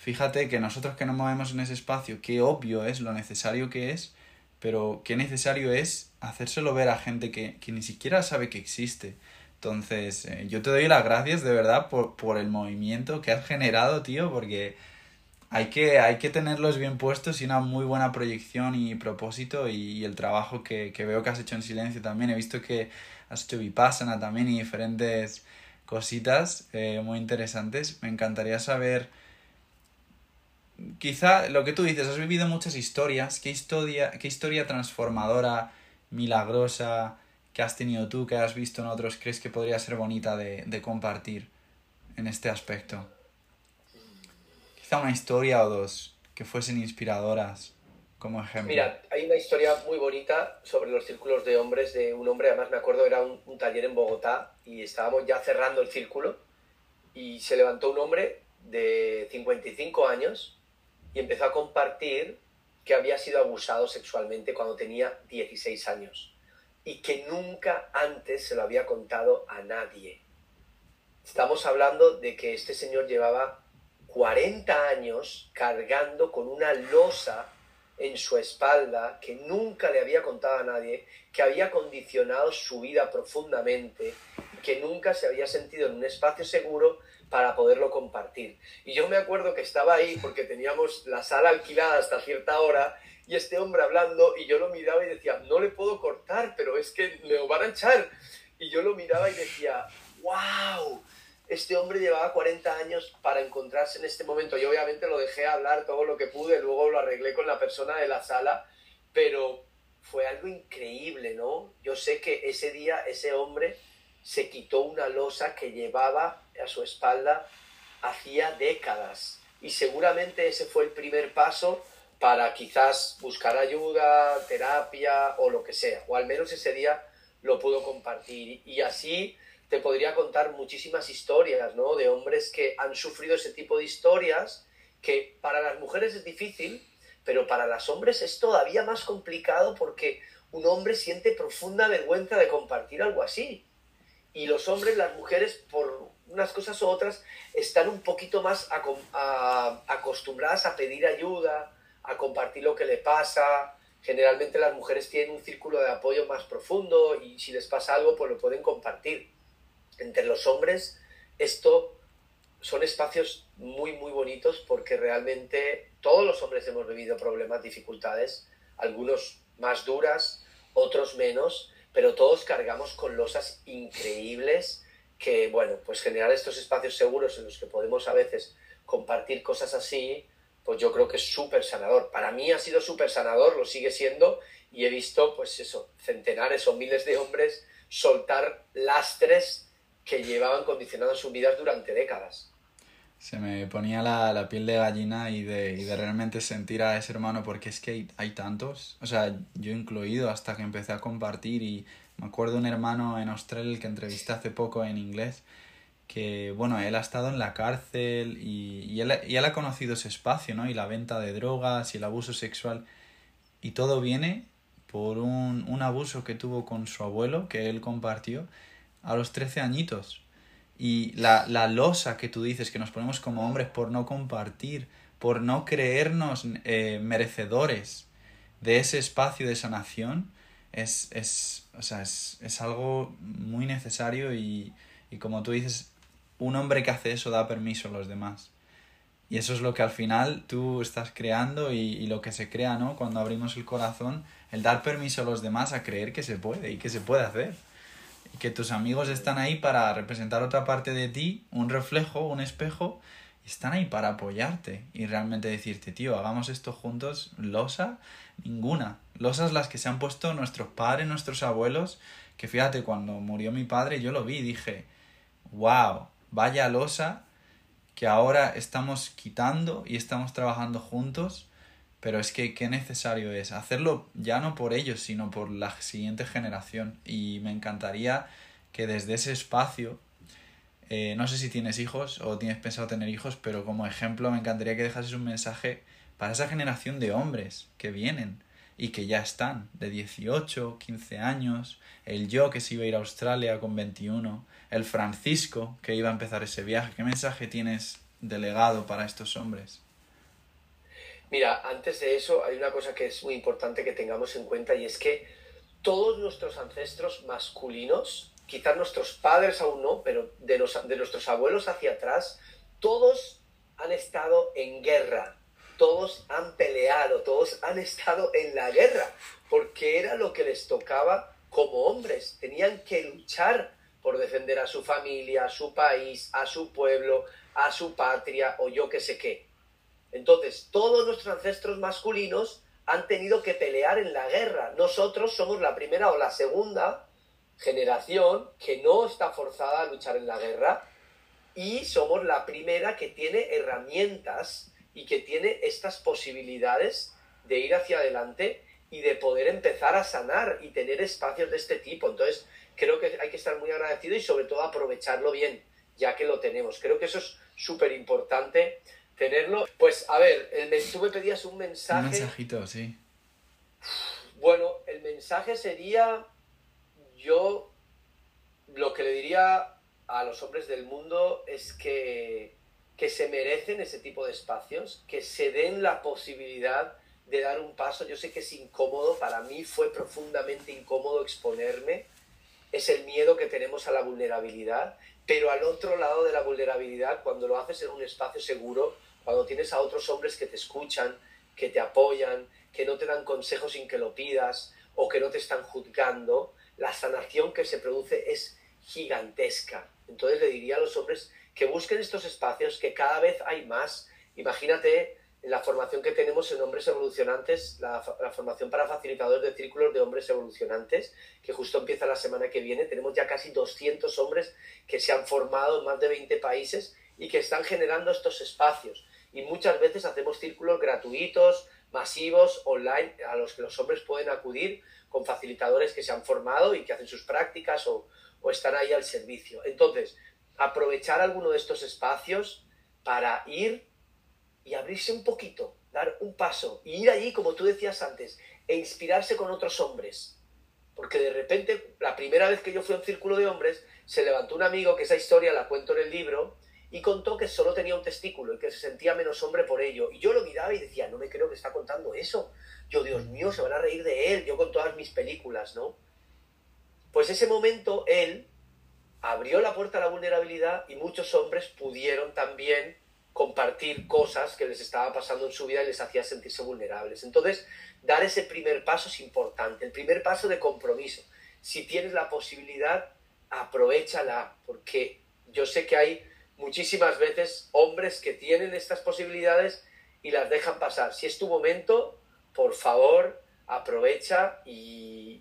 Fíjate que nosotros que nos movemos en ese espacio, qué obvio es lo necesario que es, pero qué necesario es hacérselo ver a gente que, que ni siquiera sabe que existe. Entonces, eh, yo te doy las gracias de verdad por, por el movimiento que has generado, tío, porque hay que, hay que tenerlos bien puestos y una muy buena proyección y propósito y, el trabajo que, que, veo que has hecho en silencio también. He visto que has hecho Vipassana también y diferentes cositas eh, muy interesantes. Me encantaría saber quizá lo que tú dices, has vivido muchas historias. ¿Qué historia, qué historia transformadora, milagrosa que has tenido tú, que has visto en otros, crees que podría ser bonita de, de compartir en este aspecto? Quizá una historia o dos que fuesen inspiradoras como ejemplo. Mira, hay una historia muy bonita sobre los círculos de hombres de un hombre, además me acuerdo era un, un taller en Bogotá y estábamos ya cerrando el círculo y se levantó un hombre de 55 años y empezó a compartir que había sido abusado sexualmente cuando tenía 16 años y que nunca antes se lo había contado a nadie. Estamos hablando de que este señor llevaba 40 años cargando con una losa en su espalda que nunca le había contado a nadie, que había condicionado su vida profundamente, que nunca se había sentido en un espacio seguro para poderlo compartir. Y yo me acuerdo que estaba ahí porque teníamos la sala alquilada hasta cierta hora y este hombre hablando y yo lo miraba y decía, no le puedo cortar, pero es que me lo van a echar. Y yo lo miraba y decía, wow, este hombre llevaba 40 años para encontrarse en este momento. Y obviamente lo dejé hablar todo lo que pude, luego lo arreglé con la persona de la sala, pero fue algo increíble, ¿no? Yo sé que ese día ese hombre se quitó una losa que llevaba a su espalda hacía décadas. Y seguramente ese fue el primer paso para quizás buscar ayuda, terapia o lo que sea. O al menos ese día lo pudo compartir. Y así te podría contar muchísimas historias, ¿no? De hombres que han sufrido ese tipo de historias que para las mujeres es difícil, pero para los hombres es todavía más complicado porque un hombre siente profunda vergüenza de compartir algo así y los hombres, las mujeres, por unas cosas u otras, están un poquito más acostumbradas a pedir ayuda, a compartir lo que le pasa. Generalmente las mujeres tienen un círculo de apoyo más profundo y si les pasa algo, pues lo pueden compartir. Entre los hombres, esto son espacios muy, muy bonitos porque realmente todos los hombres hemos vivido problemas, dificultades, algunos más duras, otros menos, pero todos cargamos con losas increíbles que, bueno, pues generar estos espacios seguros en los que podemos a veces compartir cosas así, pues yo creo que es súper sanador. Para mí ha sido súper sanador, lo sigue siendo, y he visto, pues eso, centenares o miles de hombres soltar lastres que llevaban condicionando sus vidas durante décadas. Se me ponía la, la piel de gallina y de, y de, realmente sentir a ese hermano, porque es que hay, hay, tantos, o sea, yo incluido hasta que empecé a compartir y me acuerdo un hermano en Australia que entrevisté hace poco en inglés, que bueno, él ha estado en la cárcel y, y, él, y él ha conocido ese espacio, ¿no? Y la venta de drogas y el abuso sexual y todo viene por un, un abuso que tuvo con su abuelo, que él compartió, a los 13 añitos. Y la, la losa que tú dices, que nos ponemos como hombres por no compartir, por no creernos eh, merecedores de ese espacio de sanación, es, es, o sea, es, es algo muy necesario y, y como tú dices, un hombre que hace eso da permiso a los demás. Y eso es lo que al final tú estás creando y, y, lo que se crea, ¿no? Cuando abrimos el corazón, el dar permiso a los demás a creer que se puede y que se puede hacer que tus amigos están ahí para representar otra parte de ti, un reflejo, un espejo, y están ahí para apoyarte y realmente decirte, tío, hagamos esto juntos, losa, ninguna. Losas las que se han puesto nuestros padres, nuestros abuelos, que fíjate, cuando murió mi padre yo lo vi y dije, wow, vaya losa que ahora estamos quitando y estamos trabajando juntos pero es que qué necesario es hacerlo ya no por ellos, sino por la siguiente generación. Y me encantaría que desde ese espacio, eh, no sé si tienes hijos o tienes pensado tener hijos, pero como ejemplo me encantaría que dejases un mensaje para esa generación de hombres que vienen y que ya están, de 18, 15 años, el yo que se iba a ir a Australia con 21, el Francisco que iba a empezar ese viaje. ¿Qué mensaje tienes delegado para estos hombres? Mira, antes de eso hay una cosa que es muy importante que tengamos en cuenta y es que todos nuestros ancestros masculinos, quizás nuestros padres aún no, pero de, los, de nuestros abuelos hacia atrás, todos han estado en guerra, todos han peleado, todos han estado en la guerra, porque era lo que les tocaba como hombres, tenían que luchar por defender a su familia, a su país, a su pueblo, a su patria o yo qué sé qué. Entonces, todos nuestros ancestros masculinos han tenido que pelear en la guerra. Nosotros somos la primera o la segunda generación que no está forzada a luchar en la guerra y somos la primera que tiene herramientas y que tiene estas posibilidades de ir hacia adelante y de poder empezar a sanar y tener espacios de este tipo. Entonces, creo que hay que estar muy agradecido y sobre todo aprovecharlo bien, ya que lo tenemos. Creo que eso es súper importante tenerlo. Pues a ver, tú me pedías un mensaje. Un mensajito, sí. Bueno, el mensaje sería yo lo que le diría a los hombres del mundo es que, que se merecen ese tipo de espacios, que se den la posibilidad de dar un paso. Yo sé que es incómodo, para mí fue profundamente incómodo exponerme. Es el miedo que tenemos a la vulnerabilidad, pero al otro lado de la vulnerabilidad, cuando lo haces en un espacio seguro, cuando tienes a otros hombres que te escuchan, que te apoyan, que no te dan consejos sin que lo pidas o que no te están juzgando, la sanación que se produce es gigantesca. Entonces le diría a los hombres que busquen estos espacios, que cada vez hay más. Imagínate la formación que tenemos en hombres evolucionantes, la, formación para facilitadores de círculos de hombres evolucionantes, que justo empieza la semana que viene. Tenemos ya casi 200 hombres que se han formado en más de 20 países y que están generando estos espacios y muchas veces hacemos círculos gratuitos, masivos, online, a los que los hombres pueden acudir con facilitadores que se han formado y que hacen sus prácticas o, o están ahí al servicio. Entonces, aprovechar alguno de estos espacios para ir y abrirse un poquito, dar un paso y ir allí, como tú decías antes, e inspirarse con otros hombres. Porque de repente, la primera vez que yo fui a un círculo de hombres, se levantó un amigo, que esa historia la cuento en el libro, y contó que solo tenía un testículo y que se sentía menos hombre por ello. Y yo lo miraba y decía, no me creo que está contando eso. Yo, Dios mío, se van a reír de él, yo con todas mis películas, ¿no? Pues ese momento él abrió la puerta a la vulnerabilidad y muchos hombres pudieron también compartir cosas que les estaba pasando en su vida y les hacía sentirse vulnerables. Entonces, dar ese primer paso es importante, el primer paso de compromiso. Si tienes la posibilidad, aprovechala, porque yo sé que hay muchísimas veces hombres que tienen estas posibilidades y las dejan pasar. Si es tu momento, por favor, aprovecha y,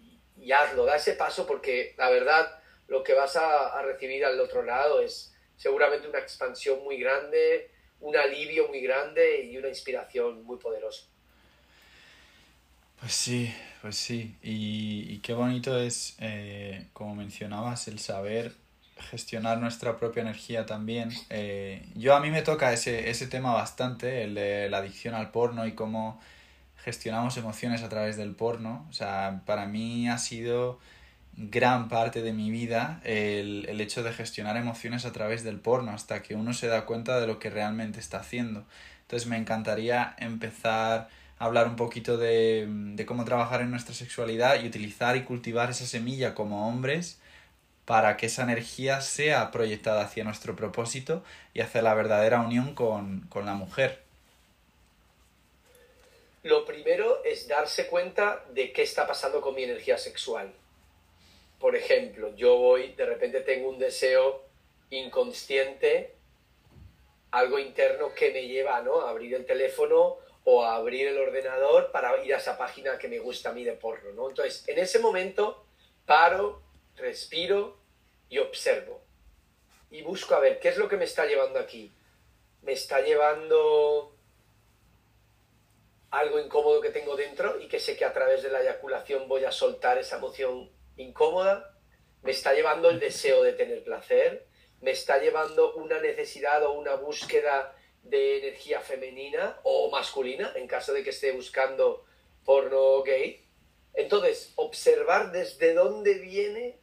hazlo, da ese paso porque la verdad lo que vas a, recibir al otro lado es seguramente una expansión muy grande, un alivio muy grande y una inspiración muy poderosa. Pues sí, pues sí. Y, qué bonito es, eh, como mencionabas, el saber gestionar nuestra propia energía también. Eh, yo a mí me toca ese, ese tema bastante, el de la adicción al porno y cómo gestionamos emociones a través del porno. O sea, para mí ha sido gran parte de mi vida el, el, hecho de gestionar emociones a través del porno hasta que uno se da cuenta de lo que realmente está haciendo. Entonces me encantaría empezar a hablar un poquito de, de cómo trabajar en nuestra sexualidad y utilizar y cultivar esa semilla como hombres para que esa energía sea proyectada hacia nuestro propósito y hacia la verdadera unión con, con la mujer. Lo primero es darse cuenta de qué está pasando con mi energía sexual. Por ejemplo, yo voy, de repente tengo un deseo inconsciente, algo interno que me lleva ¿no? a abrir el teléfono o a abrir el ordenador para ir a esa página que me gusta a mí de porno. ¿no? Entonces, en ese momento, paro, respiro y observo. Y busco a ver qué es lo que me está llevando aquí. Me está llevando algo incómodo que tengo dentro y que sé que a través de la eyaculación voy a soltar esa emoción incómoda. Me está llevando el deseo de tener placer. Me está llevando una necesidad o una búsqueda de energía femenina o masculina, en caso de que esté buscando porno gay. Entonces, observar desde dónde viene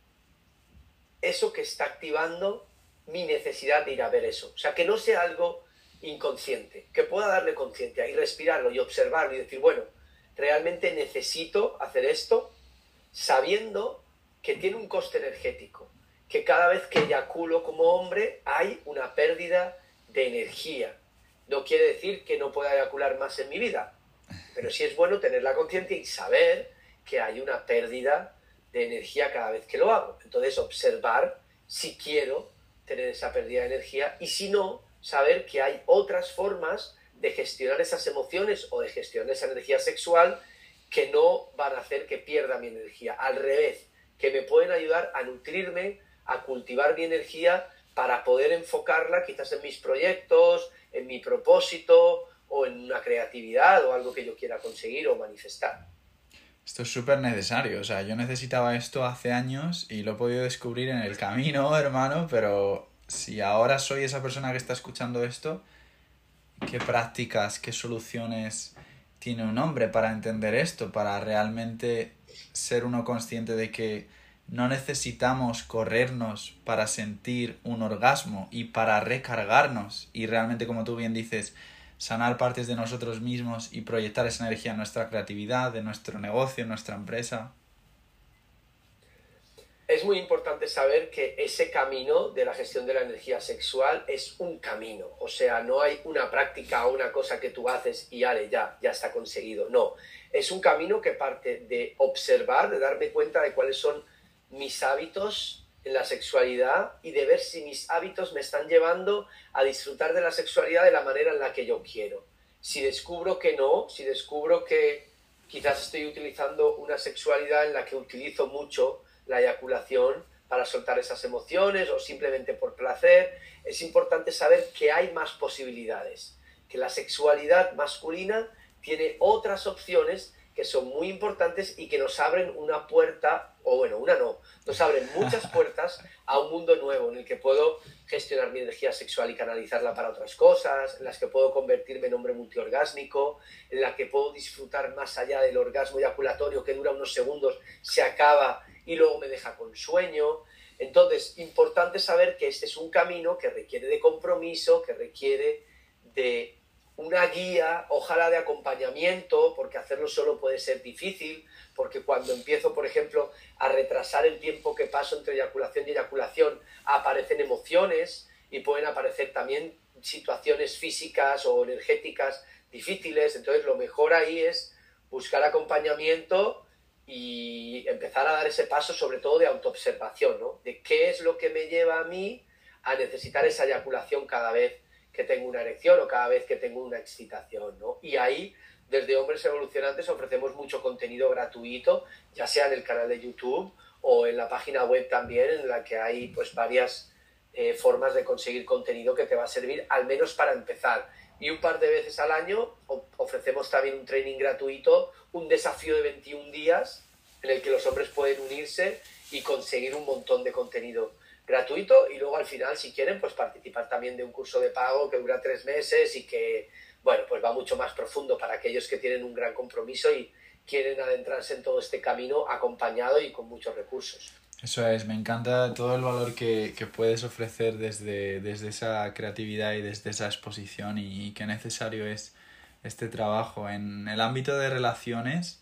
eso que está activando mi necesidad de ir a ver eso. O sea, que no sea algo inconsciente, que pueda darle conciencia y respirarlo y observarlo y decir, bueno, realmente necesito hacer esto sabiendo que tiene un coste energético, que cada vez que eyaculo como hombre hay una pérdida de energía. No quiere decir que no pueda eyacular más en mi vida, pero sí es bueno tener la conciencia y saber que hay una pérdida de energía cada vez que lo hago. Entonces, observar si quiero tener esa pérdida de energía y si no, saber que hay otras formas de gestionar esas emociones o de gestionar esa energía sexual que no van a hacer que pierda mi energía. Al revés, que me pueden ayudar a nutrirme, a cultivar mi energía para poder enfocarla quizás en mis proyectos, en mi propósito o en una creatividad o algo que yo quiera conseguir o manifestar. Esto es súper necesario, o sea, yo necesitaba esto hace años y lo he podido descubrir en el camino, <laughs> hermano, pero si ahora soy esa persona que está escuchando esto, ¿qué prácticas, qué soluciones tiene un hombre para entender esto, para realmente ser uno consciente de que no necesitamos corrernos para sentir un orgasmo y para recargarnos y realmente, como tú bien dices, sanar partes de nosotros mismos y proyectar esa energía en nuestra creatividad, en nuestro negocio, en nuestra empresa. Es muy importante saber que ese camino de la gestión de la energía sexual es un camino, o sea, no hay una práctica o una cosa que tú haces y ale, ya, ya está conseguido, no, es un camino que parte de observar, de darme cuenta de cuáles son mis hábitos, en la sexualidad y de ver si mis hábitos me están llevando a disfrutar de la sexualidad de la manera en la que yo quiero. Si descubro que no, si descubro que quizás estoy utilizando una sexualidad en la que utilizo mucho la eyaculación para soltar esas emociones o simplemente por placer, es importante saber que hay más posibilidades, que la sexualidad masculina tiene otras opciones que son muy importantes y que nos abren una puerta, o bueno, una no, nos abren muchas <laughs> puertas a un mundo nuevo en el que puedo gestionar mi energía sexual y canalizarla para otras cosas, en las que puedo convertirme en hombre multiorgásmico, en la que puedo disfrutar más allá del orgasmo eyaculatorio que dura unos segundos, se acaba y luego me deja con sueño. Entonces, importante saber que este es un camino que requiere de compromiso, que requiere de una guía, ojalá de acompañamiento, porque hacerlo solo puede ser difícil, porque cuando empiezo, por ejemplo, a retrasar el tiempo que paso entre eyaculación y eyaculación, aparecen emociones y pueden aparecer también situaciones físicas o energéticas difíciles. Entonces, lo mejor ahí es buscar acompañamiento y empezar a dar ese paso, sobre todo de autoobservación, ¿no? De qué es lo que me lleva a mí a necesitar esa eyaculación cada vez que tengo una erección o cada vez que tengo una excitación, ¿no? Y ahí, desde Hombres Evolucionantes, ofrecemos mucho contenido gratuito, ya sea en el canal de YouTube o en la página web también, en la que hay pues varias eh, formas de conseguir contenido que te va a servir, al menos para empezar. Y un par de veces al año ofrecemos también un training gratuito, un desafío de 21 días, en el que los hombres pueden unirse y conseguir un montón de contenido gratuito y luego al final, si quieren, pues participar también de un curso de pago que dura tres meses y que, bueno, pues va mucho más profundo para aquellos que tienen un gran compromiso y quieren adentrarse en todo este camino acompañado y con muchos recursos. Eso es, me encanta todo el valor que, que puedes ofrecer desde, desde, esa creatividad y desde esa exposición y, qué necesario es este trabajo en el ámbito de relaciones.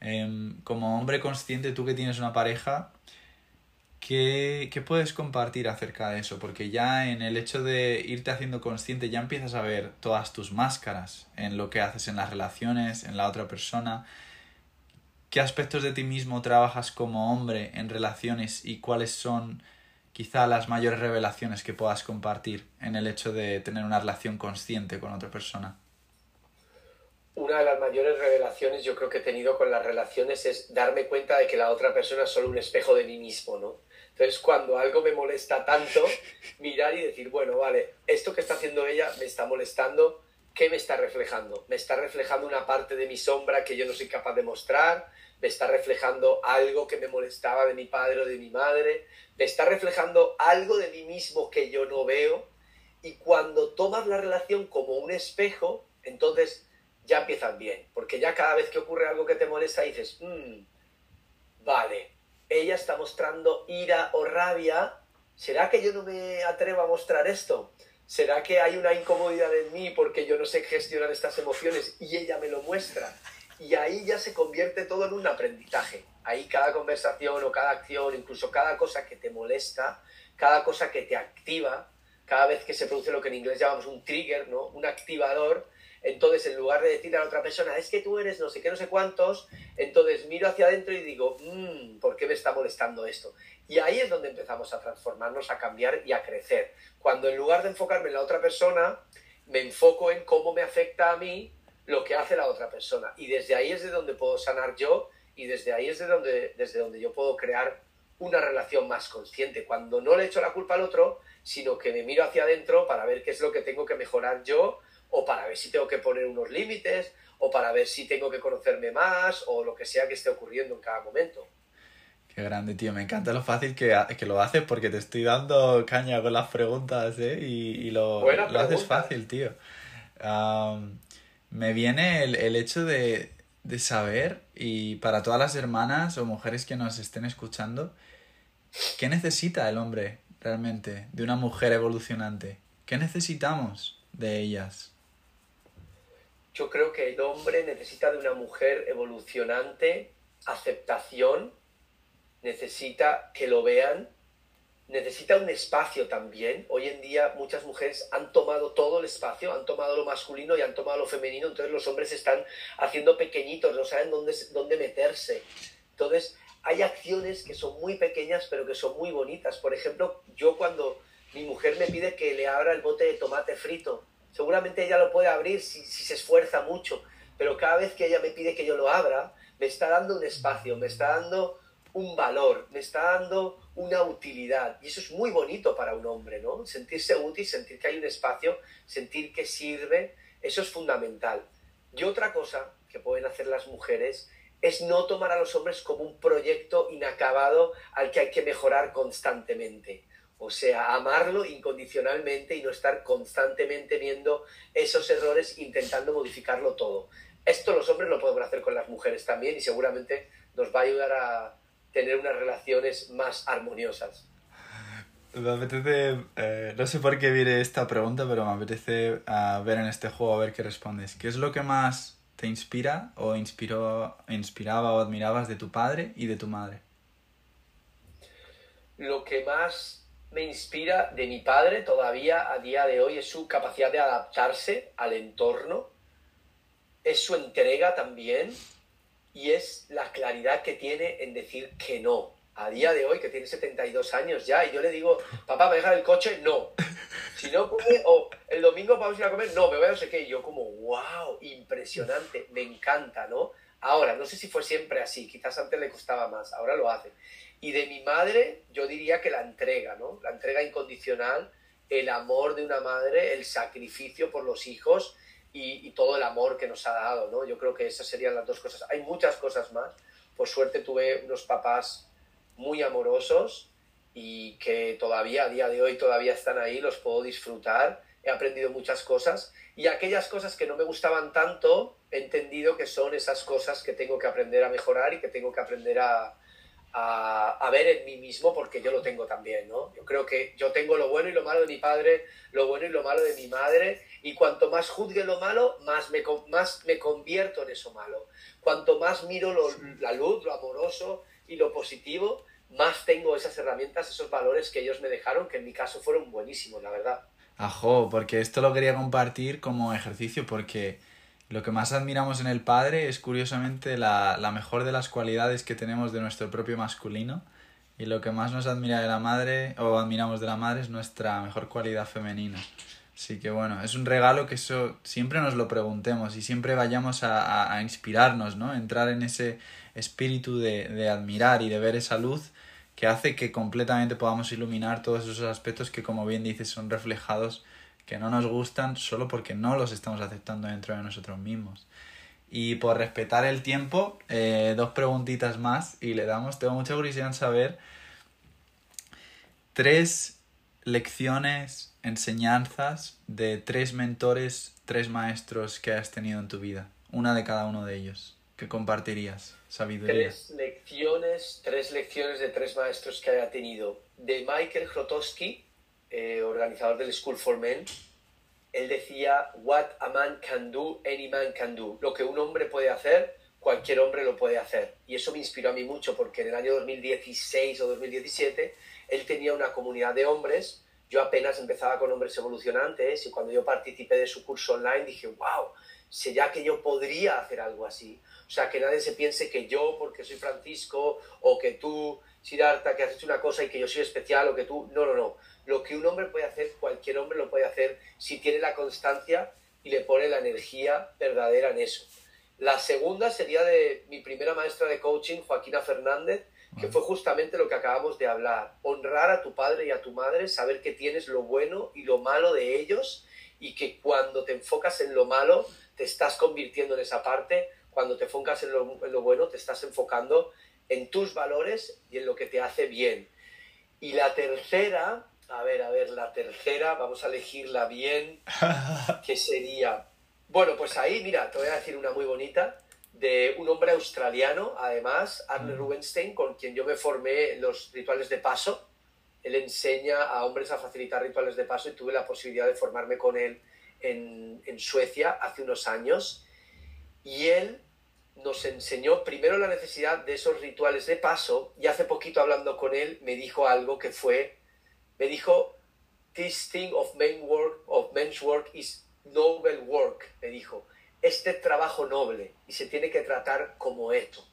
Em, como hombre consciente, tú que tienes una pareja, ¿qué, ¿qué puedes compartir acerca de eso? Porque ya en el hecho de irte haciendo consciente ya empiezas a ver todas tus máscaras en lo que haces en las relaciones, en la otra persona qué aspectos de ti mismo trabajas como hombre en relaciones y cuáles son quizá las mayores revelaciones que puedas compartir en el hecho de tener una relación consciente con otra persona. Una de las mayores revelaciones yo creo que he tenido con las relaciones es darme cuenta de que la otra persona es solo un espejo de mí mismo, ¿no? Entonces, cuando algo me molesta tanto, mirar y decir, bueno, vale, esto que está haciendo ella me está molestando, ¿qué me está reflejando? Me está reflejando una parte de mi sombra que yo no soy capaz de mostrar, me está reflejando algo que me molestaba de mi padre o de mi madre, me está reflejando algo de mí mismo que yo no veo. Y cuando tomas la relación como un espejo, entonces ya empiezan bien, porque ya cada vez que ocurre algo que te molesta dices, mm, vale, ella está mostrando ira o rabia, ¿será que yo no me atrevo a mostrar esto? ¿Será que hay una incomodidad en mí porque yo no sé gestionar estas emociones y ella me lo muestra? Y ahí ya se convierte todo en un aprendizaje. Ahí cada conversación o cada acción, incluso cada cosa que te molesta, cada cosa que te activa, cada vez que se produce lo que en inglés llamamos un trigger, ¿no? Un activador, entonces en lugar de decirle a la otra persona, es que tú eres no sé qué, no sé cuántos, entonces miro hacia adentro y digo, mmm, ¿por qué me está molestando esto? Y ahí es donde empezamos a transformarnos, a cambiar y a crecer. Cuando en lugar de enfocarme en la otra persona, me enfoco en cómo me afecta a mí lo que hace la otra persona. Y desde ahí es de donde puedo sanar yo y desde ahí es de donde, desde donde yo puedo crear una relación más consciente, cuando no le echo la culpa al otro, sino que me miro hacia adentro para ver qué es lo que tengo que mejorar yo, o para ver si tengo que poner unos límites, o para ver si tengo que conocerme más, o lo que sea que esté ocurriendo en cada momento. Qué grande, tío. Me encanta lo fácil que, que lo haces porque te estoy dando caña con las preguntas, ¿eh? Y, lo, lo haces fácil, tío me viene el, hecho de, saber, y para todas las hermanas o mujeres que nos estén escuchando, ¿qué necesita el hombre realmente de una mujer evolucionante? ¿Qué necesitamos de ellas? Yo creo que el hombre necesita de una mujer evolucionante, aceptación, necesita que lo vean necesita un espacio también. Hoy en día muchas mujeres han tomado todo el espacio, han tomado lo masculino y han tomado lo femenino, entonces los hombres están haciendo pequeñitos, no saben dónde, dónde meterse. Entonces hay acciones que son muy pequeñas pero que son muy bonitas. Por ejemplo, yo cuando mi mujer me pide que le abra el bote de tomate frito, seguramente ella lo puede abrir si, si se esfuerza mucho, pero cada vez que ella me pide que yo lo abra, me está dando un espacio, me está dando un valor, me está dando una utilidad. Y eso es muy bonito para un hombre, ¿no? Sentirse útil, sentir que hay un espacio, sentir que sirve, eso es fundamental. Y otra cosa que pueden hacer las mujeres es no tomar a los hombres como un proyecto inacabado al que hay que mejorar constantemente. O sea, amarlo incondicionalmente y no estar constantemente viendo esos errores intentando modificarlo todo. Esto los hombres lo podemos hacer con las mujeres también y seguramente nos va a ayudar a, tener unas relaciones más armoniosas. Me apetece, eh, no sé por qué viene esta pregunta, pero me apetece uh, ver en este juego a ver qué respondes. ¿Qué es lo que más te inspira o inspiró, inspiraba o admirabas de tu padre y de tu madre? Lo que más me inspira de mi padre todavía a día de hoy es su capacidad de adaptarse al entorno, es su entrega también, y es la claridad que tiene en decir que no. A día de hoy, que tiene 72 años ya, y yo le digo, papá, ¿me deja el coche? No. Si no come, o el domingo vamos a ir a comer, no, me voy a no sé qué. Y yo como, wow, impresionante, me encanta, ¿no? Ahora, no sé si fue siempre así, quizás antes le costaba más, ahora lo hace. Y de mi madre, yo diría que la entrega, ¿no? La entrega incondicional, el amor de una madre, el sacrificio por los hijos y, todo el amor que nos ha dado, ¿no? Yo creo que esas serían las dos cosas. Hay muchas cosas más. Por suerte tuve unos papás muy amorosos y que todavía a día de hoy todavía están ahí, los puedo disfrutar, he aprendido muchas cosas y aquellas cosas que no me gustaban tanto, he entendido que son esas cosas que tengo que aprender a mejorar y que tengo que aprender a, a, a, ver en mí mismo porque yo lo tengo también, ¿no? Yo creo que yo tengo lo bueno y lo malo de mi padre, lo bueno y lo malo de mi madre y cuanto más juzgue lo malo, más me, más me convierto en eso malo. Cuanto más miro lo, la luz, lo amoroso y lo positivo, más tengo esas herramientas, esos valores que ellos me dejaron, que en mi caso fueron buenísimos, la verdad. Ajo, porque esto lo quería compartir como ejercicio, porque lo que más admiramos en el padre es curiosamente la, la mejor de las cualidades que tenemos de nuestro propio masculino, y lo que más nos admira de la madre, o admiramos de la madre, es nuestra mejor cualidad femenina. Así que bueno, es un regalo que eso siempre nos lo preguntemos y siempre vayamos a, a, inspirarnos, ¿no? Entrar en ese espíritu de, de admirar y de ver esa luz que hace que completamente podamos iluminar todos esos aspectos que, como bien dices, son reflejados, que no nos gustan solo porque no los estamos aceptando dentro de nosotros mismos. Y por respetar el tiempo, eh, dos preguntitas más y le damos, tengo mucha curiosidad en saber tres lecciones, enseñanzas de tres mentores, tres maestros que has tenido en tu vida, una de cada uno de ellos, que compartirías sabiduría. Tres lecciones, tres lecciones de tres maestros que haya tenido. De Michael Grotowski, eh, organizador del School for Men, él decía, what a man can do, any man can do. Lo que un hombre puede hacer, cualquier hombre lo puede hacer. Y eso me inspiró a mí mucho porque en el año 2016 o 2017 él tenía una comunidad de hombres. Yo apenas empezaba con hombres evolucionantes y cuando yo participé de su curso online dije, wow, sería que yo podría hacer algo así. O sea, que nadie se piense que yo, porque soy Francisco, o que tú, Siddhartha, que has hecho una cosa y que yo soy especial, o que tú... No, no, no. Lo que un hombre puede hacer, cualquier hombre lo puede hacer si tiene la constancia y le pone la energía verdadera en eso. La segunda sería de mi primera maestra de coaching, Joaquina Fernández, que fue justamente lo que acabamos de hablar. Honrar a tu padre y a tu madre, saber que tienes lo bueno y lo malo de ellos y que cuando te enfocas en lo malo, te estás convirtiendo en esa parte cuando te enfocas en lo, en lo, bueno, te estás enfocando en tus valores y en lo que te hace bien. Y la tercera, a ver, a ver, la tercera, vamos a elegirla bien, <laughs> que sería, bueno, pues ahí, mira, te voy a decir una muy bonita, de un hombre australiano, además, Arne Rubinstein, con quien yo me formé los rituales de paso. Él enseña a hombres a facilitar rituales de paso y tuve la posibilidad de formarme con él en, en Suecia hace unos años. Y él nos enseñó primero la necesidad de esos rituales de paso y hace poquito hablando con él me dijo algo que fue, me dijo, this thing of, men work, of men's work is noble work, me dijo, este trabajo noble y se tiene que tratar como esto.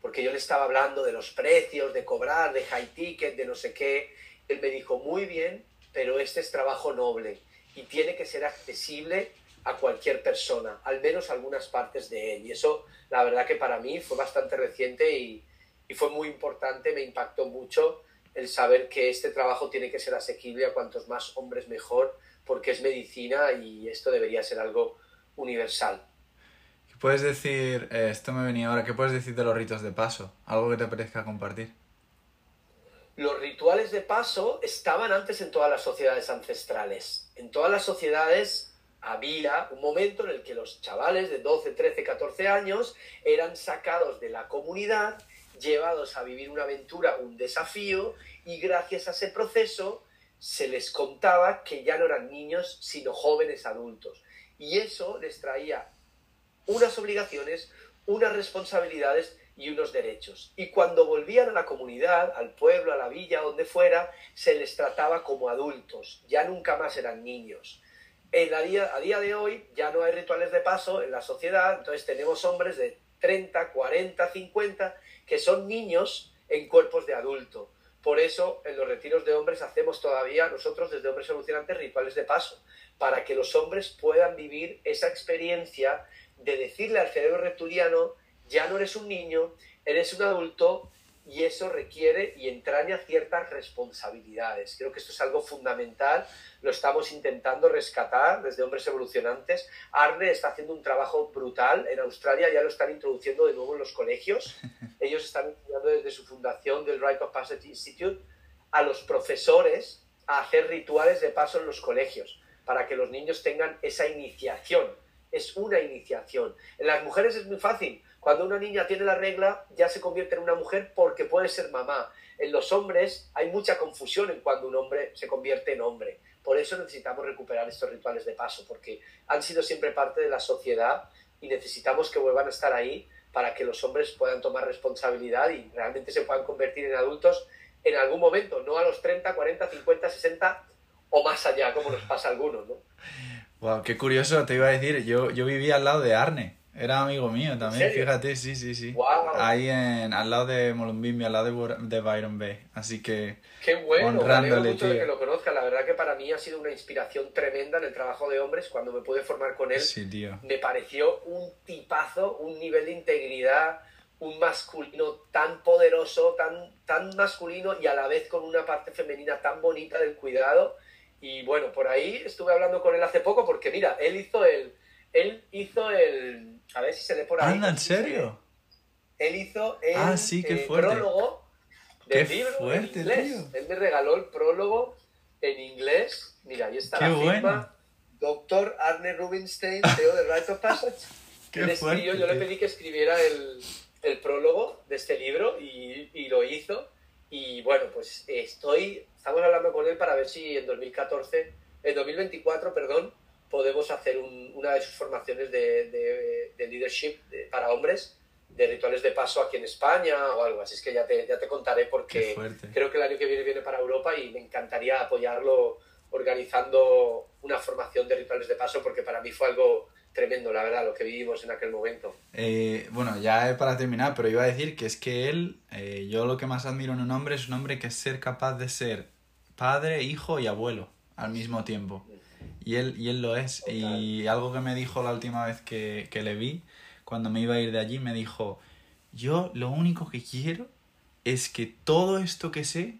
Porque yo le estaba hablando de los precios, de cobrar, de high ticket, de no sé qué. Él me dijo, muy bien, pero este es trabajo noble y tiene que ser accesible a cualquier persona, al menos algunas partes de él. Y eso, la verdad que para mí fue bastante reciente y, y, fue muy importante, me impactó mucho el saber que este trabajo tiene que ser asequible a cuantos más hombres mejor, porque es medicina y esto debería ser algo universal. ¿Qué puedes decir, eh, esto me venía ahora, qué puedes decir de los ritos de paso? ¿Algo que te parezca compartir? Los rituales de paso estaban antes en todas las sociedades ancestrales. En todas las sociedades había un momento en el que los chavales de 12, 13, 14 años eran sacados de la comunidad, llevados a vivir una aventura, un desafío, y gracias a ese proceso se les contaba que ya no eran niños, sino jóvenes adultos. Y eso les traía unas obligaciones, unas responsabilidades y unos derechos. Y cuando volvían a la comunidad, al pueblo, a la villa, donde fuera, se les trataba como adultos, ya nunca más eran niños. En la día, a día de hoy ya no hay rituales de paso en la sociedad, entonces tenemos hombres de 30, 40, 50 que son niños en cuerpos de adulto. Por eso en los retiros de hombres hacemos todavía nosotros desde Hombres Evolucionantes rituales de paso, para que los hombres puedan vivir esa experiencia de decirle al cerebro reptiliano, ya no eres un niño, eres un adulto y eso requiere y entraña ciertas responsabilidades. Creo que esto es algo fundamental, lo estamos intentando rescatar desde Hombres Evolucionantes. Arne está haciendo un trabajo brutal, en Australia ya lo están introduciendo de nuevo en los colegios. <laughs> Ellos están enseñando desde su fundación del Rite of Passage Institute a los profesores a hacer rituales de paso en los colegios, para que los niños tengan esa iniciación. Es una iniciación. En las mujeres es muy fácil cuando una niña tiene la regla, ya se convierte en una mujer porque puede ser mamá. En los hombres hay mucha confusión en cuando un hombre se convierte en hombre. Por eso necesitamos recuperar estos rituales de paso, porque han sido siempre parte de la sociedad y necesitamos que vuelvan a estar ahí para que los hombres puedan tomar responsabilidad y realmente se puedan convertir en adultos en algún momento, no a los 30, 40, 50, 60 o más allá, como nos pasa a algunos, ¿no? Wow, qué curioso, te iba a decir, yo, yo vivía al lado de Arne. Era amigo mío también, fíjate, sí, sí, sí. Ahí en, al lado de Molumbimbi, al lado de, Byron Bay. Así que. Qué bueno, honrándole, mucho de que lo conozca. La verdad que para mí ha sido una inspiración tremenda en el trabajo de hombres. Cuando me pude formar con él, sí, tío. me pareció un tipazo, un nivel de integridad, un masculino tan poderoso, tan, tan masculino y a la vez con una parte femenina tan bonita del cuidado. Y bueno, por ahí estuve hablando con él hace poco porque, mira, él hizo el. Él hizo el a ver si se lee por ahí. Anda, ¿en serio? Él hizo el, ah, sí, qué fuerte. prólogo del libro fuerte, en inglés. Tío. Él me regaló el prólogo en inglés. Mira, ahí está la firma. Doctor Arne Rubinstein, CEO de Right of Passage. <laughs> Qué Él escribió, yo le pedí que escribiera el, el prólogo de este libro y, y, lo hizo. Y bueno, pues estoy, estamos hablando con él para ver si en 2014, en 2024, perdón, podemos hacer una de sus formaciones de, leadership para hombres, de rituales de paso aquí en España o algo. Así es que ya te, ya te contaré porque creo que el año que viene viene para Europa y me encantaría apoyarlo organizando una formación de rituales de paso porque para mí fue algo tremendo, la verdad, lo que vivimos en aquel momento. Eh, bueno, ya para terminar, pero iba a decir que es que él, eh, yo lo que más admiro en un hombre es un hombre que es ser capaz de ser padre, hijo y abuelo al mismo tiempo. Y él, y él lo es. Y algo que me dijo la última vez que, que le vi, cuando me iba a ir de allí, me dijo, yo lo único que quiero es que todo esto que sé,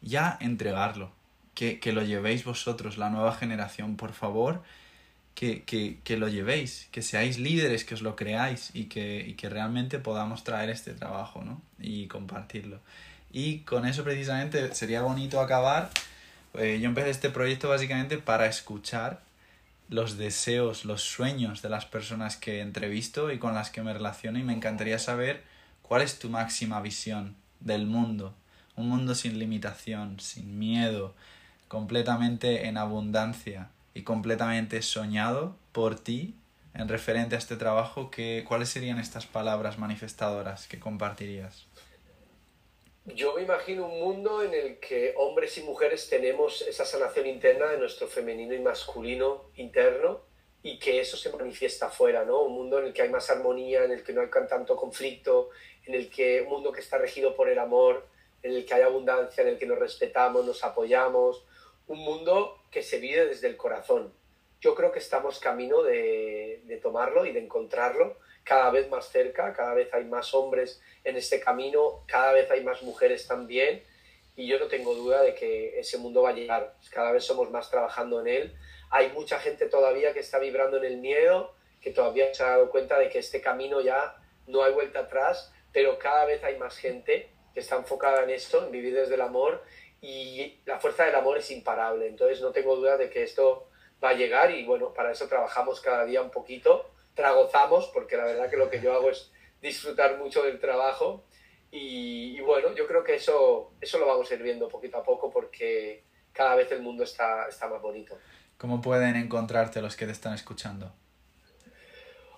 ya entregarlo. Que, que lo llevéis vosotros, la nueva generación, por favor, que, que, que, lo llevéis, que seáis líderes, que os lo creáis y que, y que realmente podamos traer este trabajo, ¿no? Y compartirlo. Y con eso precisamente sería bonito acabar eh, yo empecé este proyecto básicamente para escuchar los deseos, los sueños de las personas que entrevisto y con las que me relaciono y me encantaría saber cuál es tu máxima visión del mundo. Un mundo sin limitación, sin miedo, completamente en abundancia y completamente soñado por ti en referente a este trabajo, que, ¿cuáles serían estas palabras manifestadoras que compartirías? yo me imagino un mundo en el que hombres y mujeres tenemos esa sanación interna de nuestro femenino y masculino interno y que eso se manifiesta afuera, ¿no? Un mundo en el que hay más armonía, en el que no hay tanto conflicto, en el que un mundo que está regido por el amor, en el que hay abundancia, en el que nos respetamos, nos apoyamos, un mundo que se vive desde el corazón. Yo creo que estamos camino de, tomarlo y de encontrarlo cada vez más cerca, cada vez hay más hombres en este camino, cada vez hay más mujeres también y yo no tengo duda de que ese mundo va a llegar, cada vez somos más trabajando en él. Hay mucha gente todavía que está vibrando en el miedo, que todavía se ha dado cuenta de que este camino ya no hay vuelta atrás, pero cada vez hay más gente que está enfocada en esto, en vivir desde el amor y la fuerza del amor es imparable. Entonces no tengo duda de que esto va a llegar y bueno, para eso trabajamos cada día un poquito tragozamos, porque la verdad que lo que yo hago es disfrutar mucho del trabajo. Y, bueno, yo creo que eso, eso lo vamos a ir viendo poquito a poco porque cada vez el mundo está, está más bonito. ¿Cómo pueden encontrarte los que te están escuchando?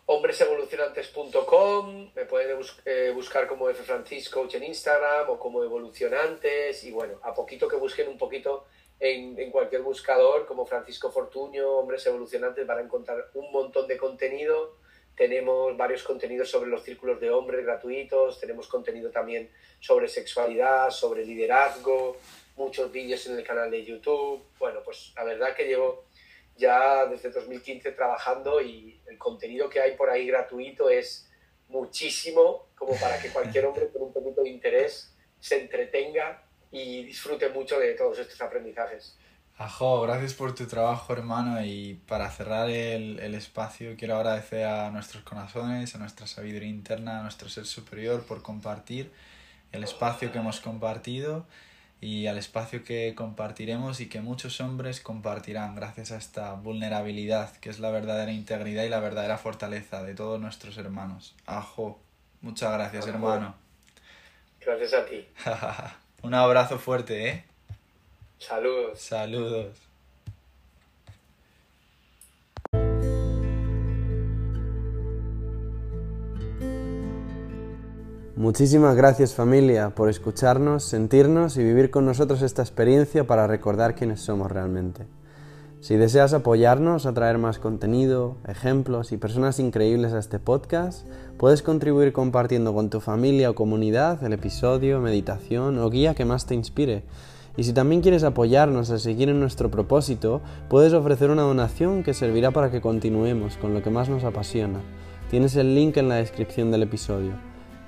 hombresevolucionantes.com, me pueden eh, buscar como F Francisco en Instagram o como Evolucionantes y bueno, a poquito que busquen un poquito en, cualquier buscador como Francisco Fortuño, Hombres Evolucionantes, van a encontrar un montón de contenido tenemos varios contenidos sobre los círculos de hombres gratuitos, tenemos contenido también sobre sexualidad, sobre liderazgo, muchos vídeos en el canal de YouTube. Bueno, pues la verdad que llevo ya desde 2015 trabajando y el contenido que hay por ahí gratuito es muchísimo como para que cualquier hombre con un poquito de interés se entretenga y disfrute mucho de todos estos aprendizajes. Ajo, gracias por tu trabajo, hermano. Y para cerrar el, el, espacio, quiero agradecer a nuestros corazones, a nuestra sabiduría interna, a nuestro ser superior por compartir el espacio que hemos compartido y al espacio que compartiremos y que muchos hombres compartirán gracias a esta vulnerabilidad que es la verdadera integridad y la verdadera fortaleza de todos nuestros hermanos. Ajo, muchas gracias, hermano. Gracias a ti. <laughs> Un abrazo fuerte, ¿eh? Saludos. Saludos. Muchísimas gracias familia por escucharnos, sentirnos y vivir con nosotros esta experiencia para recordar quiénes somos realmente. Si deseas apoyarnos a traer más contenido, ejemplos y personas increíbles a este podcast, puedes contribuir compartiendo con tu familia o comunidad el episodio, meditación o guía que más te inspire. Y si también quieres apoyarnos a seguir en nuestro propósito, puedes ofrecer una donación que servirá para que continuemos con lo que más nos apasiona. Tienes el link en la descripción del episodio.